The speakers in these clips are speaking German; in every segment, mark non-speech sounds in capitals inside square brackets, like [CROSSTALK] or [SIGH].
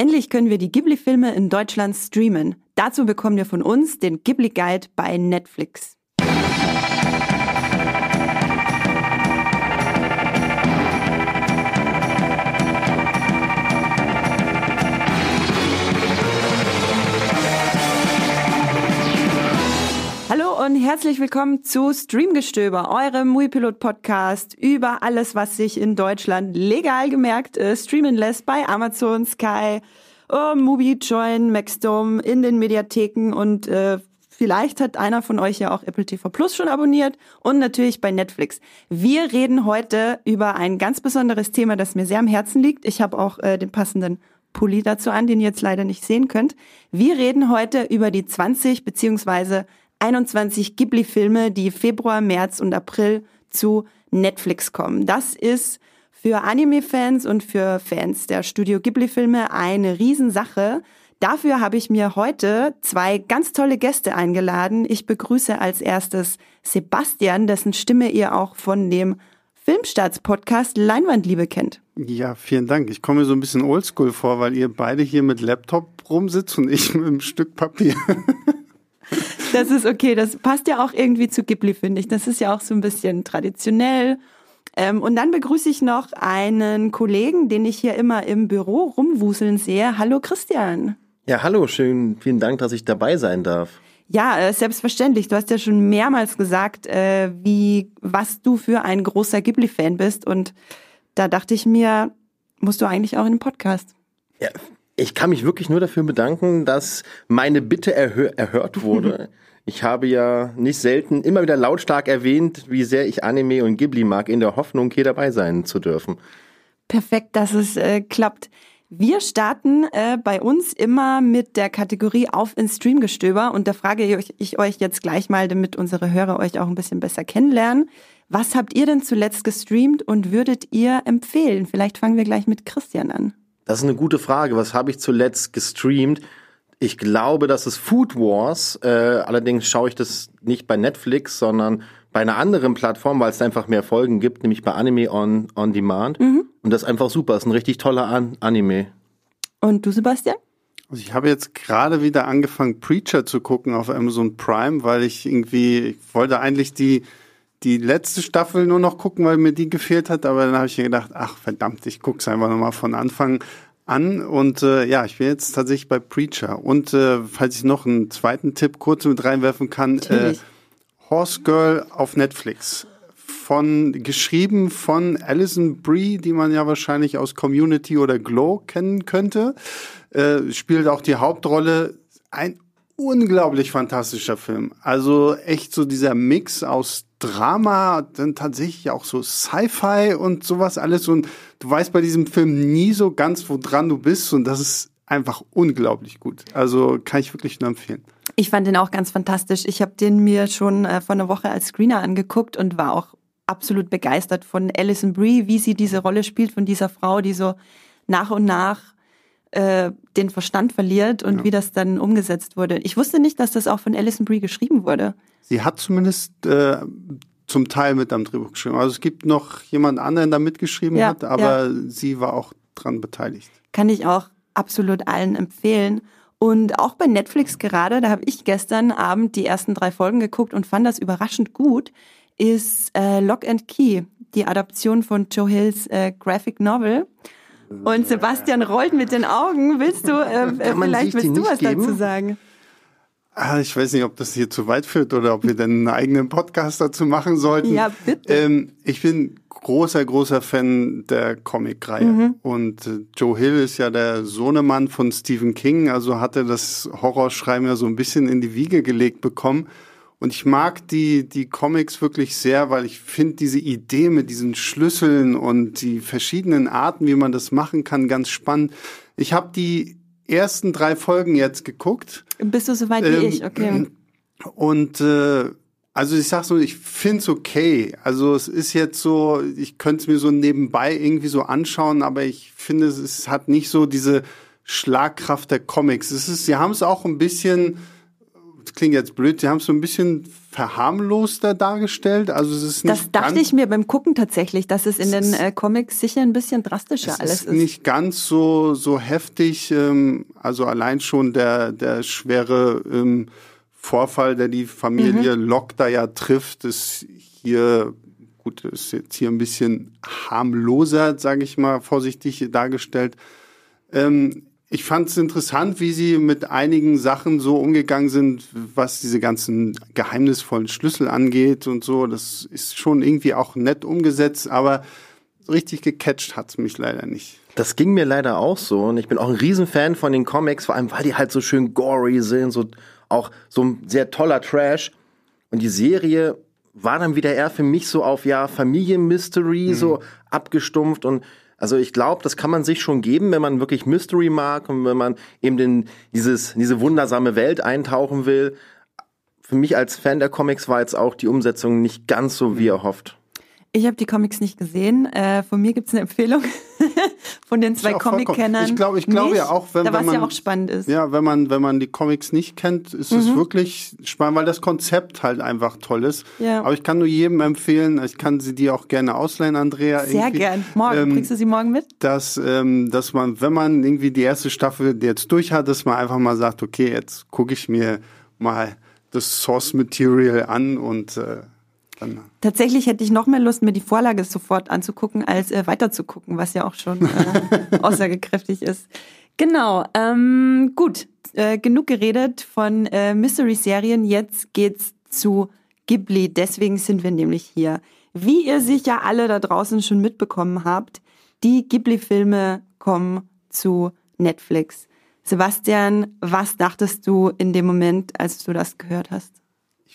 Endlich können wir die Ghibli-Filme in Deutschland streamen. Dazu bekommen wir von uns den Ghibli Guide bei Netflix. Und herzlich willkommen zu Streamgestöber, eurem Muipilot-Podcast über alles, was sich in Deutschland legal gemerkt äh, streamen lässt bei Amazon, Sky, oh, Mubi, Join, Maxdome, in den Mediatheken und äh, vielleicht hat einer von euch ja auch Apple TV Plus schon abonniert und natürlich bei Netflix. Wir reden heute über ein ganz besonderes Thema, das mir sehr am Herzen liegt. Ich habe auch äh, den passenden Pulli dazu an, den ihr jetzt leider nicht sehen könnt. Wir reden heute über die 20 beziehungsweise 21 Ghibli-Filme, die Februar, März und April zu Netflix kommen. Das ist für Anime-Fans und für Fans der Studio Ghibli-Filme eine Riesensache. Dafür habe ich mir heute zwei ganz tolle Gäste eingeladen. Ich begrüße als erstes Sebastian, dessen Stimme ihr auch von dem Filmstarts-Podcast Leinwandliebe kennt. Ja, vielen Dank. Ich komme mir so ein bisschen oldschool vor, weil ihr beide hier mit Laptop rumsitzt und ich mit einem Stück Papier. [LAUGHS] Das ist okay. Das passt ja auch irgendwie zu Ghibli, finde ich. Das ist ja auch so ein bisschen traditionell. Ähm, und dann begrüße ich noch einen Kollegen, den ich hier immer im Büro rumwuseln sehe. Hallo Christian. Ja, hallo, schön, vielen Dank, dass ich dabei sein darf. Ja, äh, selbstverständlich. Du hast ja schon mehrmals gesagt, äh, wie was du für ein großer Ghibli-Fan bist. Und da dachte ich mir, musst du eigentlich auch in den Podcast. Ja, ich kann mich wirklich nur dafür bedanken, dass meine Bitte erhör erhört wurde. [LAUGHS] ich habe ja nicht selten immer wieder lautstark erwähnt, wie sehr ich Anime und Ghibli mag, in der Hoffnung, hier dabei sein zu dürfen. Perfekt, dass es äh, klappt. Wir starten äh, bei uns immer mit der Kategorie Auf ins Streamgestöber und da frage ich, ich euch jetzt gleich mal, damit unsere Hörer euch auch ein bisschen besser kennenlernen. Was habt ihr denn zuletzt gestreamt und würdet ihr empfehlen? Vielleicht fangen wir gleich mit Christian an. Das ist eine gute Frage. Was habe ich zuletzt gestreamt? Ich glaube, das ist Food Wars. Äh, allerdings schaue ich das nicht bei Netflix, sondern bei einer anderen Plattform, weil es einfach mehr Folgen gibt, nämlich bei Anime on, on Demand. Mhm. Und das ist einfach super. Das ist ein richtig toller An Anime. Und du, Sebastian? Also ich habe jetzt gerade wieder angefangen, Preacher zu gucken auf Amazon Prime, weil ich irgendwie, ich wollte eigentlich die die letzte Staffel nur noch gucken, weil mir die gefehlt hat, aber dann habe ich mir gedacht, ach verdammt, ich gucke es einfach nochmal von Anfang an. Und äh, ja, ich bin jetzt tatsächlich bei Preacher. Und äh, falls ich noch einen zweiten Tipp kurz mit reinwerfen kann, äh, Horse Girl auf Netflix. Von geschrieben von Alison Brie, die man ja wahrscheinlich aus Community oder Glow kennen könnte, äh, spielt auch die Hauptrolle. Ein unglaublich fantastischer Film. Also echt so dieser Mix aus Drama, dann tatsächlich auch so Sci-Fi und sowas alles. Und du weißt bei diesem Film nie so ganz, wo dran du bist. Und das ist einfach unglaublich gut. Also kann ich wirklich nur empfehlen. Ich fand den auch ganz fantastisch. Ich habe den mir schon äh, vor einer Woche als Screener angeguckt und war auch absolut begeistert von Alison Brie, wie sie diese Rolle spielt, von dieser Frau, die so nach und nach äh, den Verstand verliert und ja. wie das dann umgesetzt wurde. Ich wusste nicht, dass das auch von Alison Brie geschrieben wurde. Sie hat zumindest äh, zum Teil mit am Drehbuch geschrieben. Also es gibt noch jemand anderen, der mitgeschrieben ja, hat, aber ja. sie war auch dran beteiligt. Kann ich auch absolut allen empfehlen. Und auch bei Netflix gerade, da habe ich gestern Abend die ersten drei Folgen geguckt und fand das überraschend gut, ist äh, Lock and Key, die Adaption von Joe Hills äh, Graphic Novel. Und Sebastian rollt mit den Augen. Willst du, äh, vielleicht willst du was geben? dazu sagen? Ah, ich weiß nicht, ob das hier zu weit führt oder ob wir denn einen eigenen Podcast dazu machen sollten. Ja, bitte. Ähm, ich bin großer, großer Fan der Comic-Reihe. Mhm. Und äh, Joe Hill ist ja der Sohnemann von Stephen King, also hatte das Horrorschreiben ja so ein bisschen in die Wiege gelegt bekommen. Und ich mag die, die Comics wirklich sehr, weil ich finde diese Idee mit diesen Schlüsseln und die verschiedenen Arten, wie man das machen kann, ganz spannend. Ich habe die ersten drei Folgen jetzt geguckt. Bist du so weit ähm, wie ich, okay. Und äh, also ich sag so, ich find's okay. Also es ist jetzt so, ich könnte es mir so nebenbei irgendwie so anschauen, aber ich finde, es hat nicht so diese Schlagkraft der Comics. Es ist, sie haben es auch ein bisschen klingt jetzt blöd, sie haben es so ein bisschen verharmloster dargestellt. Also es ist nicht Das dachte ich mir beim Gucken tatsächlich, dass es in den ist- äh, Comics sicher ein bisschen drastischer es alles ist ist. nicht ganz so so heftig. Ähm, also allein schon der der schwere ähm, Vorfall, der die Familie Mhm. Locke da ja trifft, ist hier gut, ist jetzt hier ein bisschen harmloser, sage ich mal vorsichtig dargestellt. Ähm, ich fand es interessant, wie sie mit einigen Sachen so umgegangen sind, was diese ganzen geheimnisvollen Schlüssel angeht und so. Das ist schon irgendwie auch nett umgesetzt, aber richtig gecatcht hat's mich leider nicht. Das ging mir leider auch so und ich bin auch ein Riesenfan von den Comics, vor allem weil die halt so schön gory sind, so auch so ein sehr toller Trash. Und die Serie war dann wieder eher für mich so auf ja Familienmystery so abgestumpft und also ich glaube, das kann man sich schon geben, wenn man wirklich Mystery mag und wenn man eben in dieses diese wundersame Welt eintauchen will. Für mich als Fan der Comics war jetzt auch die Umsetzung nicht ganz so wie erhofft. Ich habe die Comics nicht gesehen. Äh, von mir gibt's eine Empfehlung [LAUGHS] von den zwei ja Comic-Kennern. Ich glaube- ich glaube ja auch, wenn- da wenn ja man- auch spannend ist. Ja, wenn man, wenn man die Comics nicht kennt, ist es wirklich spannend, weil das Konzept halt einfach toll ist. Ja. Aber ich kann nur jedem empfehlen, ich kann sie dir auch gerne ausleihen, Andrea. Sehr gern. Morgen. ähm, Kriegst du sie morgen mit? dass, ähm, dass man, wenn man irgendwie die erste Staffel jetzt durch hat, dass man einfach mal sagt, okay, jetzt gucke ich mir mal das Source Material an und äh, dann Tatsächlich hätte ich noch mehr Lust, mir die Vorlage sofort anzugucken, als äh, weiterzugucken, was ja auch schon äh, [LAUGHS] aussagekräftig ist. Genau, ähm, gut, äh, genug geredet von äh, Mystery-Serien. Jetzt geht's zu Ghibli. Deswegen sind wir nämlich hier. Wie ihr sicher alle da draußen schon mitbekommen habt, die Ghibli-Filme kommen zu Netflix. Sebastian, was dachtest du in dem Moment, als du das gehört hast?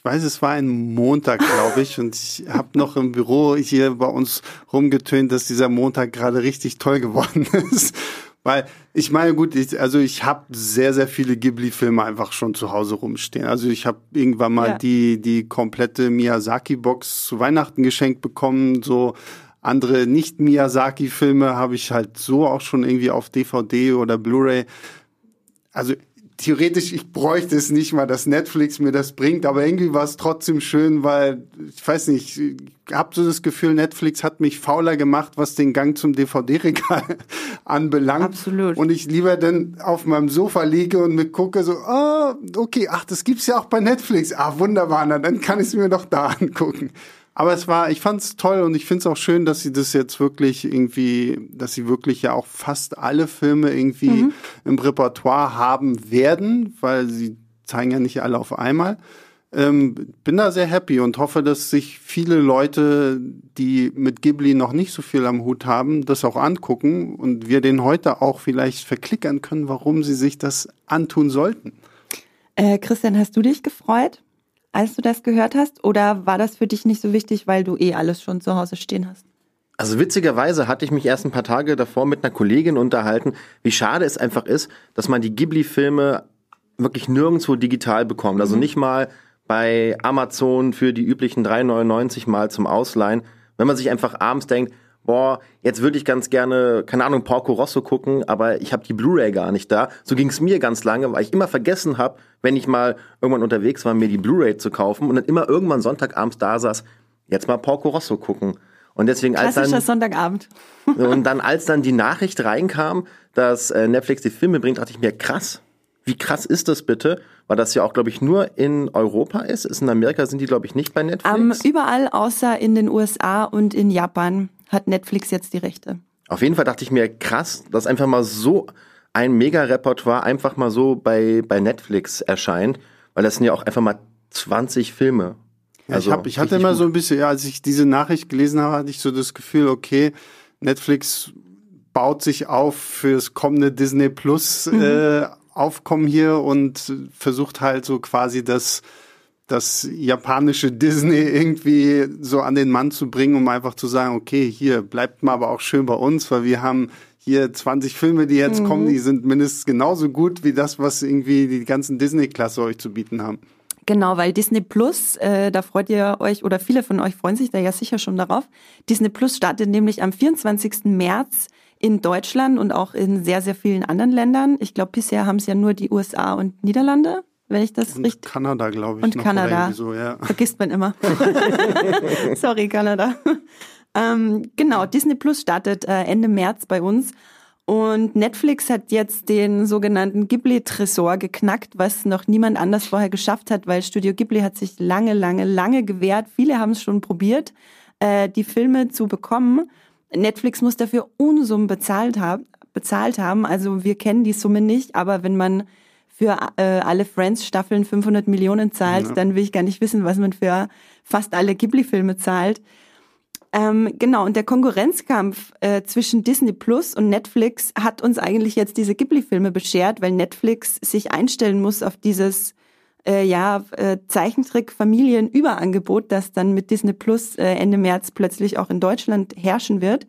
Ich weiß, es war ein Montag, glaube ich, und ich habe noch im Büro hier bei uns rumgetönt, dass dieser Montag gerade richtig toll geworden [LAUGHS] ist. Weil ich meine, gut, ich, also ich habe sehr, sehr viele Ghibli-Filme einfach schon zu Hause rumstehen. Also ich habe irgendwann mal Ja. die, die komplette Miyazaki-Box zu Weihnachten geschenkt bekommen. So andere Nicht-Miyazaki-Filme habe ich halt so auch schon irgendwie auf DVD oder Blu-ray also theoretisch, ich bräuchte es nicht mal, dass Netflix mir das bringt, aber irgendwie war es trotzdem schön, weil, ich weiß nicht, ich habe so das Gefühl, Netflix hat mich fauler gemacht, was den Gang zum DVD-Regal [LAUGHS] anbelangt. Absolut. Und ich lieber dann auf meinem Sofa liege und mir gucke so, ah, okay, ach, das gibt's ja auch bei Netflix. Ah, wunderbar, na, dann kann ich es mir doch da [LAUGHS] angucken. Aber es war, ich fand es toll und ich finde es auch schön, dass sie das jetzt wirklich irgendwie, dass sie wirklich ja auch fast alle Filme irgendwie im Repertoire haben werden, weil sie zeigen ja nicht alle auf einmal. Ähm, bin da sehr happy und hoffe, dass sich viele Leute, die mit Ghibli noch nicht so viel am Hut haben, das auch angucken und wir den heute auch vielleicht verklickern können, warum sie sich das antun sollten. Äh, Christian, hast du dich gefreut, als du das gehört hast? Oder war das für dich nicht so wichtig, weil du eh alles schon zu Hause stehen hast? Also witzigerweise hatte ich mich erst ein paar Tage davor mit einer Kollegin unterhalten, wie schade es einfach ist, dass man die Ghibli-Filme wirklich nirgendwo digital bekommt. Also nicht mal bei Amazon für die üblichen 3,99 mal zum Ausleihen. Wenn man sich einfach abends denkt, boah, jetzt würde ich ganz gerne, keine Ahnung, Porco Rosso gucken, aber ich habe die Blu-ray gar nicht da. So ging es mir ganz lange, weil ich immer vergessen habe, wenn ich mal irgendwann unterwegs war, mir die Blu-ray zu kaufen und dann immer irgendwann Sonntagabends da saß, jetzt mal Porco Rosso gucken. Und deswegen als dann Sonntagabend. [LAUGHS] und dann, als dann die Nachricht reinkam, dass äh, Netflix die Filme bringt, dachte ich mir, krass. Wie krass ist das bitte? Weil das ja auch, glaube ich, nur in Europa ist. Ist in Amerika sind die, glaube ich, nicht bei Netflix. Ähm, überall außer in den USA und in Japan hat Netflix jetzt die Rechte. Auf jeden Fall dachte ich mir, krass, dass einfach mal so ein Mega-Repertoire einfach mal so bei, bei Netflix erscheint. Weil das sind ja auch einfach mal 20 Filme. Ja, Also ich, hab, ich hatte richtig immer gut. so ein bisschen, ja, als ich diese Nachricht gelesen habe, hatte ich so das Gefühl, okay, Netflix baut sich auf fürs kommende Disney Plus äh, Aufkommen hier und versucht halt so quasi das das japanische Disney irgendwie so an den Mann zu bringen, um einfach zu sagen, okay, hier bleibt mal aber auch schön bei uns, weil wir haben hier 20 Filme, die jetzt kommen, die sind mindestens genauso gut wie das, was irgendwie die ganzen Disney-Klasse euch zu bieten haben. Genau, weil Disney Plus, äh, da freut ihr euch, oder viele von euch freuen sich da ja sicher schon darauf. Disney Plus startet nämlich am 24. März in Deutschland und auch in sehr, sehr vielen anderen Ländern. Ich glaube, bisher haben es ja nur die USA und Niederlande. Wenn ich das Und richtig. Kanada, glaube ich. Und Kanada. So, ja. [LAUGHS] Vergisst man immer. [LAUGHS] Sorry, Kanada. Ähm, genau, Disney Plus startet äh, Ende März bei uns. Und Netflix hat jetzt den sogenannten Ghibli-Tresor geknackt, was noch niemand anders vorher geschafft hat, weil Studio Ghibli hat sich lange, lange, lange gewehrt. Viele haben es schon probiert, äh, die Filme zu bekommen. Netflix muss dafür Unsummen bezahlt, hab, bezahlt haben. Also wir kennen die Summe nicht, aber wenn man für äh, alle Friends-Staffeln 500 Millionen zahlt, Ja. dann will ich gar nicht wissen, was man für fast alle Ghibli-Filme zahlt. Ähm, genau, und der Konkurrenzkampf äh, zwischen Disney Plus und Netflix hat uns eigentlich jetzt diese Ghibli-Filme beschert, weil Netflix sich einstellen muss auf dieses äh, ja, äh, Zeichentrick-Familien-Überangebot, das dann mit Disney Plus äh, Ende März plötzlich auch in Deutschland herrschen wird.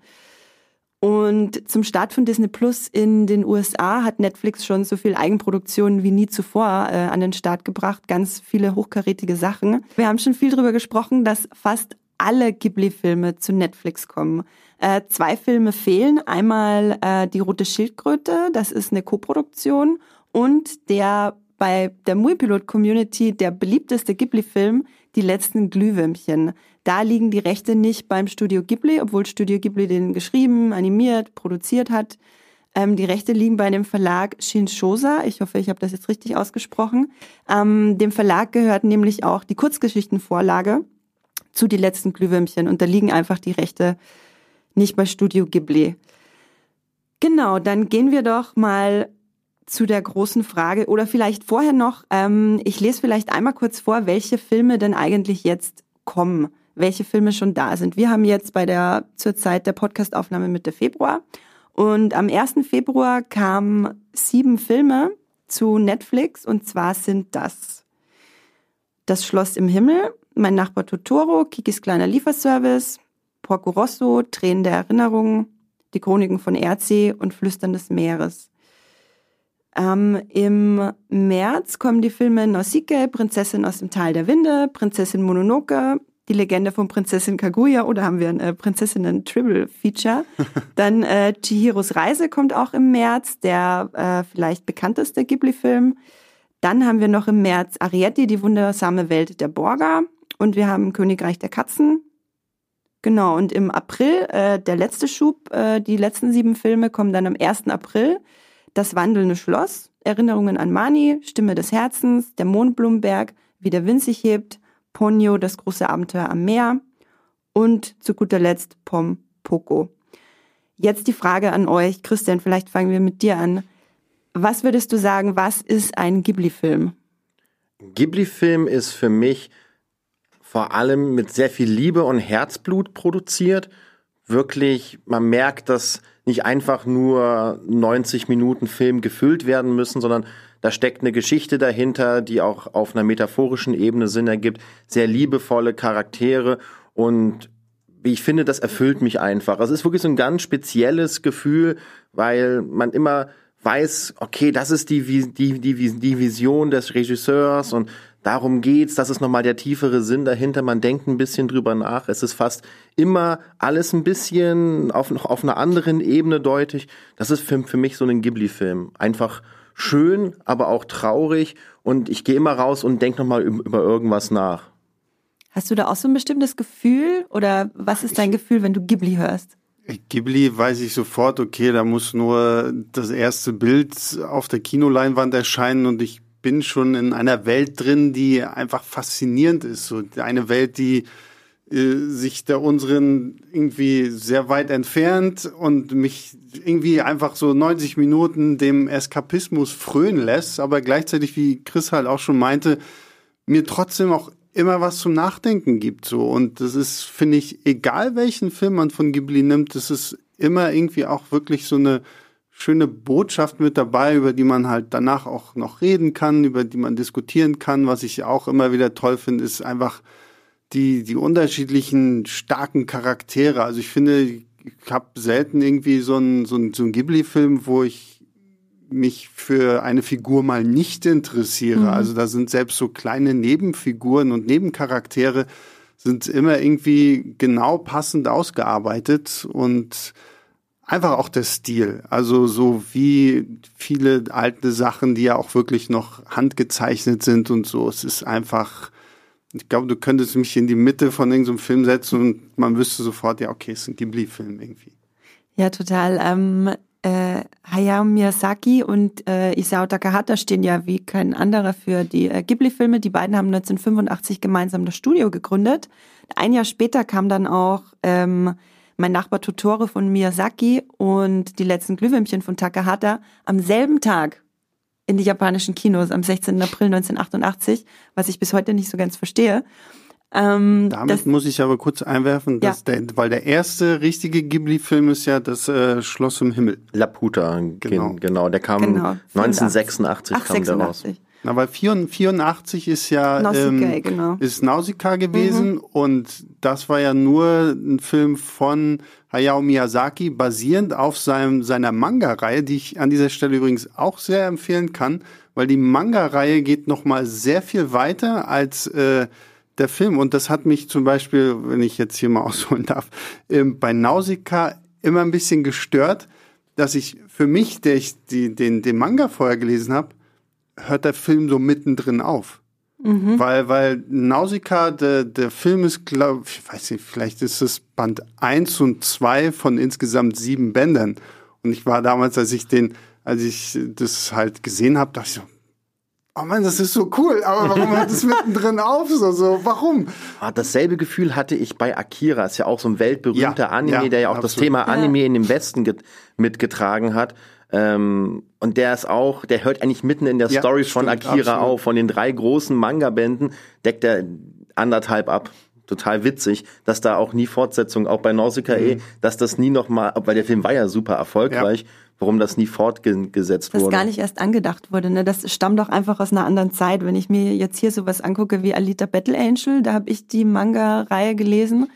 Und zum Start von Disney Plus in den USA hat Netflix schon so viel Eigenproduktion wie nie zuvor äh, an den Start gebracht. Ganz viele hochkarätige Sachen. Wir haben schon viel darüber gesprochen, dass fast alle Ghibli-Filme zu Netflix kommen. Äh, zwei Filme fehlen. Einmal äh, Die Rote Schildkröte, das ist eine Koproduktion. Und der bei der Muipilot-Community der beliebteste Ghibli-Film, Die letzten Glühwürmchen. Da liegen die Rechte nicht beim Studio Ghibli, obwohl Studio Ghibli den geschrieben, animiert, produziert hat. Ähm, die Rechte liegen bei dem Verlag Shinshosa. Ich hoffe, ich habe das jetzt richtig ausgesprochen. Ähm, dem Verlag gehört nämlich auch die Kurzgeschichtenvorlage zu Die letzten Glühwürmchen. Und da liegen einfach die Rechte nicht bei Studio Ghibli. Genau, dann gehen wir doch mal zu der großen Frage oder vielleicht vorher noch, ähm, ich lese vielleicht einmal kurz vor, welche Filme denn eigentlich jetzt kommen, welche Filme schon da sind. Wir haben jetzt bei der zur Zeit der Podcastaufnahme Mitte Februar und am 1. Februar kamen sieben Filme zu Netflix und zwar sind das Das Schloss im Himmel, Mein Nachbar Totoro, Kikis kleiner Lieferservice, Porco Rosso, Tränen der Erinnerung, Die Chroniken von Erdsee und Flüstern des Meeres. Ähm, Im März kommen die Filme Nausicaa, Prinzessin aus dem Tal der Winde, Prinzessin Mononoke, die Legende von Prinzessin Kaguya oder haben wir ein äh, Prinzessinnen-Triple-Feature. [LAUGHS] Dann äh, Chihiros Reise kommt auch im März, der äh, vielleicht bekannteste Ghibli-Film. Dann haben wir noch im März Arietti, die wundersame Welt der Borga. Und wir haben Königreich der Katzen. Genau, und im April, äh, der letzte Schub, äh, die letzten sieben Filme kommen dann am 1. April. Das wandelnde Schloss, Erinnerungen an Mani, Stimme des Herzens, der Mondblumenberg, wie der Wind sich hebt, Ponyo, das große Abenteuer am Meer und zu guter Letzt Pom Poco. Jetzt die Frage an euch, Christian, vielleicht fangen wir mit dir an. Was würdest du sagen, was ist ein Ghibli-Film? Ghibli-Film ist für mich vor allem mit sehr viel Liebe und Herzblut produziert. Wirklich, man merkt, dass nicht einfach nur 90 Minuten Film gefüllt werden müssen, sondern da steckt eine Geschichte dahinter, die auch auf einer metaphorischen Ebene Sinn ergibt. Sehr liebevolle Charaktere und ich finde, das erfüllt mich einfach. Es ist wirklich so ein ganz spezielles Gefühl, weil man immer weiß, okay, das ist die, die, die, die Vision des Regisseurs und darum geht's, das ist nochmal der tiefere Sinn dahinter, man denkt ein bisschen drüber nach, es ist fast immer alles ein bisschen auf, auf einer anderen Ebene deutlich. Das ist für, für mich so ein Ghibli-Film. Einfach schön, aber auch traurig und ich gehe immer raus und denke nochmal über irgendwas nach. Hast du da auch so ein bestimmtes Gefühl oder was ist dein Gefühl, wenn du Ghibli hörst? Ghibli weiß ich sofort, okay, da muss nur das erste Bild auf der Kinoleinwand erscheinen und ich bin schon in einer Welt drin, die einfach faszinierend ist. So eine Welt, die sich der unseren irgendwie sehr weit entfernt und mich irgendwie einfach so 90 Minuten dem Eskapismus frönen lässt, aber gleichzeitig, wie Chris halt auch schon meinte, mir trotzdem auch immer was zum Nachdenken gibt. So. Und das ist, finde ich, egal welchen Film man von Ghibli nimmt, das ist immer irgendwie auch wirklich so eine schöne Botschaft mit dabei, über die man halt danach auch noch reden kann, über die man diskutieren kann. Was ich auch immer wieder toll finde, ist einfach die, die unterschiedlichen starken Charaktere. Also ich finde, ich habe selten irgendwie so einen so einen, so einen Ghibli-Film, wo ich mich für eine Figur mal nicht interessiere. Mhm. Also da sind selbst so kleine Nebenfiguren und Nebencharaktere sind immer irgendwie genau passend ausgearbeitet und einfach auch der Stil. Also so wie viele alte Sachen, die ja auch wirklich noch handgezeichnet sind und so. Es ist einfach, ich glaube, du könntest mich in die Mitte von irgendeinem Film setzen und man wüsste sofort, ja, okay, es ist ein Ghibli-Film irgendwie. Ja, total. Ähm, äh, Hayao Miyazaki und äh, Isao Takahata stehen ja wie kein anderer für die äh, Ghibli-Filme. Die beiden haben 1985 gemeinsam das Studio gegründet. Ein Jahr später kam dann auch ähm, mein Nachbar Totore von Miyazaki und die letzten Glühwürmchen von Takahata am selben Tag in die japanischen Kinos am 16. April 1988, was ich bis heute nicht so ganz verstehe. Ähm, Damit das, muss ich aber kurz einwerfen, dass ja. der, weil der erste richtige Ghibli-Film ist ja das äh, Schloss im Himmel. Laputa, genau, genau der kam genau, 1986 Ach, kam 86. der raus. Na, weil 84 ist ja Nausicaa, ähm, genau. ist Nausicaa gewesen mhm. und das war ja nur ein Film von Hayao Miyazaki, basierend auf seinem, seiner Manga-Reihe, die ich an dieser Stelle übrigens auch sehr empfehlen kann, weil die Manga-Reihe geht noch mal sehr viel weiter als äh, der Film. Und das hat mich zum Beispiel, wenn ich jetzt hier mal [LAUGHS] ausholen darf, ähm, bei Nausicaa immer ein bisschen gestört, dass ich für mich, der ich die, den, den Manga vorher gelesen habe, hört der Film so mittendrin auf. Mhm. Weil, weil Nausicaa, der, der Film ist, glaube ich, weiß nicht, vielleicht ist es Band 1 und 2 von insgesamt sieben Bändern. Und ich war damals, als ich den, als ich das halt gesehen habe, dachte ich so, oh Mann, das ist so cool, aber warum hört es [LAUGHS] mittendrin auf? So, so, warum? Ah, dasselbe Gefühl hatte ich bei Akira, ist ja auch so ein weltberühmter ja, Anime, ja, der ja auch absolut. das Thema Anime ja. in dem Westen mitgetragen hat. Ähm, und der ist auch, der hört eigentlich mitten in der Story von Akira absolut. auf. Von den drei großen Manga-Bänden deckt er anderthalb ab total witzig, dass da auch nie Fortsetzung, auch bei Nausicaa, mhm. dass das nie nochmal, weil der Film war ja super erfolgreich, ja warum das nie fortgesetzt wurde. Das gar nicht erst angedacht wurde. Ne? Das stammt doch einfach aus einer anderen Zeit. Wenn ich mir jetzt hier sowas angucke wie Alita Battle Angel, da habe ich die Manga-Reihe gelesen.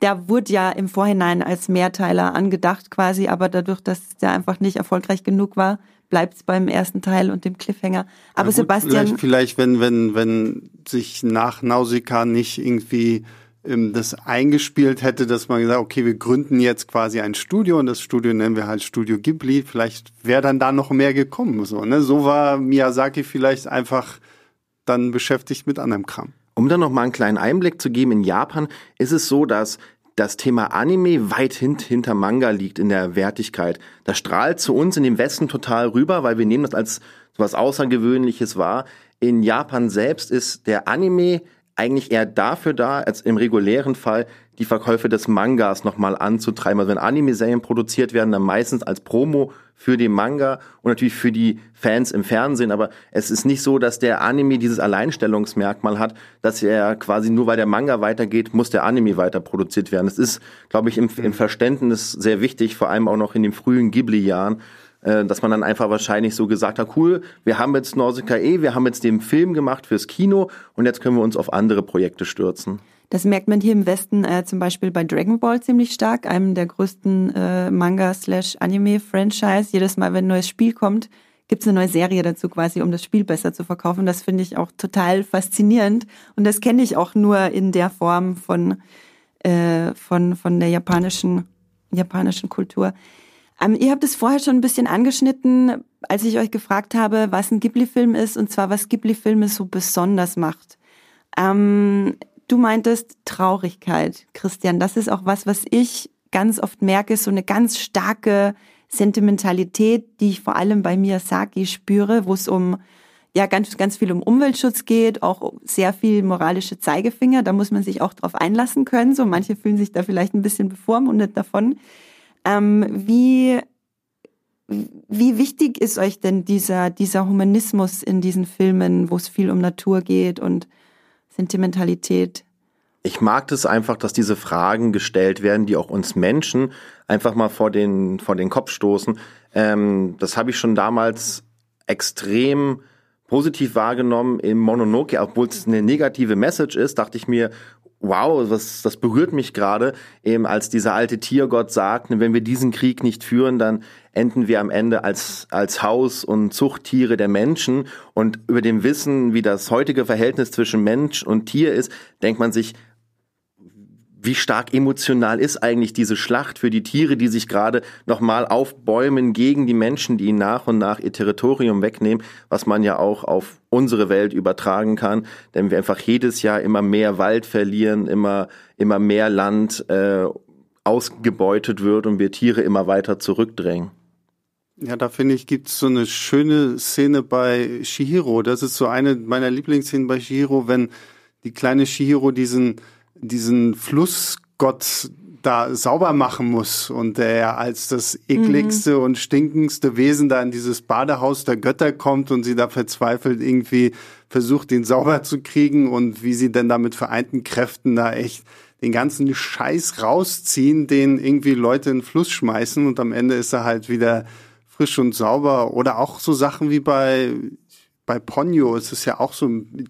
Der wurde ja im Vorhinein als Mehrteiler angedacht quasi, aber dadurch, dass der einfach nicht erfolgreich genug war, bleibt es beim ersten Teil und dem Cliffhanger. Aber gut, Sebastian. Vielleicht, vielleicht, wenn, wenn, wenn sich nach Nausicaa nicht irgendwie ähm, das eingespielt hätte, dass man gesagt, okay, wir gründen jetzt quasi ein Studio und das Studio nennen wir halt Studio Ghibli. Vielleicht wäre dann da noch mehr gekommen. So, ne? so war Miyazaki vielleicht einfach dann beschäftigt mit anderem Kram. Um dann noch mal einen kleinen Einblick zu geben, in Japan ist es so, dass das Thema Anime weit hint hinter Manga liegt in der Wertigkeit. Das strahlt zu uns in dem Westen total rüber, weil wir nehmen das als was Außergewöhnliches wahr. In Japan selbst ist der Anime eigentlich eher dafür da, als im regulären Fall die Verkäufe des Mangas nochmal anzutreiben. Also wenn Anime-Serien produziert werden, dann meistens als Promo für den Manga und natürlich für die Fans im Fernsehen. Aber es ist nicht so, dass der Anime dieses Alleinstellungsmerkmal hat, dass er quasi nur weil der Manga weitergeht, muss der Anime weiter produziert werden. Es ist, glaube ich, im, im Verständnis sehr wichtig, vor allem auch noch in den frühen Ghibli-Jahren, äh, dass man dann einfach wahrscheinlich so gesagt hat, cool, wir haben jetzt Nausicaa eh, wir haben jetzt den Film gemacht fürs Kino und jetzt können wir uns auf andere Projekte stürzen. Das merkt man hier im Westen äh, zum Beispiel bei Dragon Ball ziemlich stark, einem der größten äh, Manga-Slash-Anime-Franchise. Jedes Mal, wenn ein neues Spiel kommt, gibt es eine neue Serie dazu quasi, um das Spiel besser zu verkaufen. Das finde ich auch total faszinierend. Und das kenne ich auch nur in der Form von, äh, von, von der japanischen, japanischen Kultur. Ähm, ihr habt es vorher schon ein bisschen angeschnitten, als ich euch gefragt habe, was ein Ghibli-Film ist und zwar was Ghibli-Filme so besonders macht. Ähm, du meintest Traurigkeit, Christian. Das ist auch was, was ich ganz oft merke, so eine ganz starke Sentimentalität, die ich vor allem bei Miyazaki spüre, wo es um ja ganz ganz viel um Umweltschutz geht, auch sehr viel moralische Zeigefinger. Da muss man sich auch drauf einlassen können. So manche fühlen sich da vielleicht ein bisschen bevormundet davon. Ähm, wie, wie wichtig ist euch denn dieser, dieser Humanismus in diesen Filmen, wo es viel um Natur geht und Sentimentalität? Ich mag das einfach, dass diese Fragen gestellt werden, die auch uns Menschen einfach mal vor den, vor den Kopf stoßen. Ähm, das habe ich schon damals extrem positiv wahrgenommen im Mononoke, obwohl es eine negative Message ist, dachte ich mir, wow, was, das berührt mich gerade, eben als dieser alte Tiergott sagt, wenn wir diesen Krieg nicht führen, dann enden wir am Ende als, als Haus- und Zuchttiere der Menschen. Und über dem Wissen, wie das heutige Verhältnis zwischen Mensch und Tier ist, denkt man sich, wie stark emotional ist eigentlich diese Schlacht für die Tiere, die sich gerade nochmal aufbäumen gegen die Menschen, die nach und nach ihr Territorium wegnehmen, was man ja auch auf unsere Welt übertragen kann, denn wir einfach jedes Jahr immer mehr Wald verlieren, immer, immer mehr Land äh, ausgebeutet wird und wir Tiere immer weiter zurückdrängen. Ja, da finde ich, gibt's so eine schöne Szene bei Shihiro. Das ist so eine meiner Lieblingsszenen bei Shihiro, wenn die kleine Shihiro diesen diesen Flussgott da sauber machen muss und der als das ekligste mhm. und stinkendste Wesen da in dieses Badehaus der Götter kommt und sie da verzweifelt irgendwie versucht, ihn sauber zu kriegen und wie sie denn da mit vereinten Kräften da echt den ganzen Scheiß rausziehen, den irgendwie Leute in den Fluss schmeißen und am Ende ist er halt wieder frisch und sauber oder auch so Sachen wie bei bei Ponyo ist es ja auch so,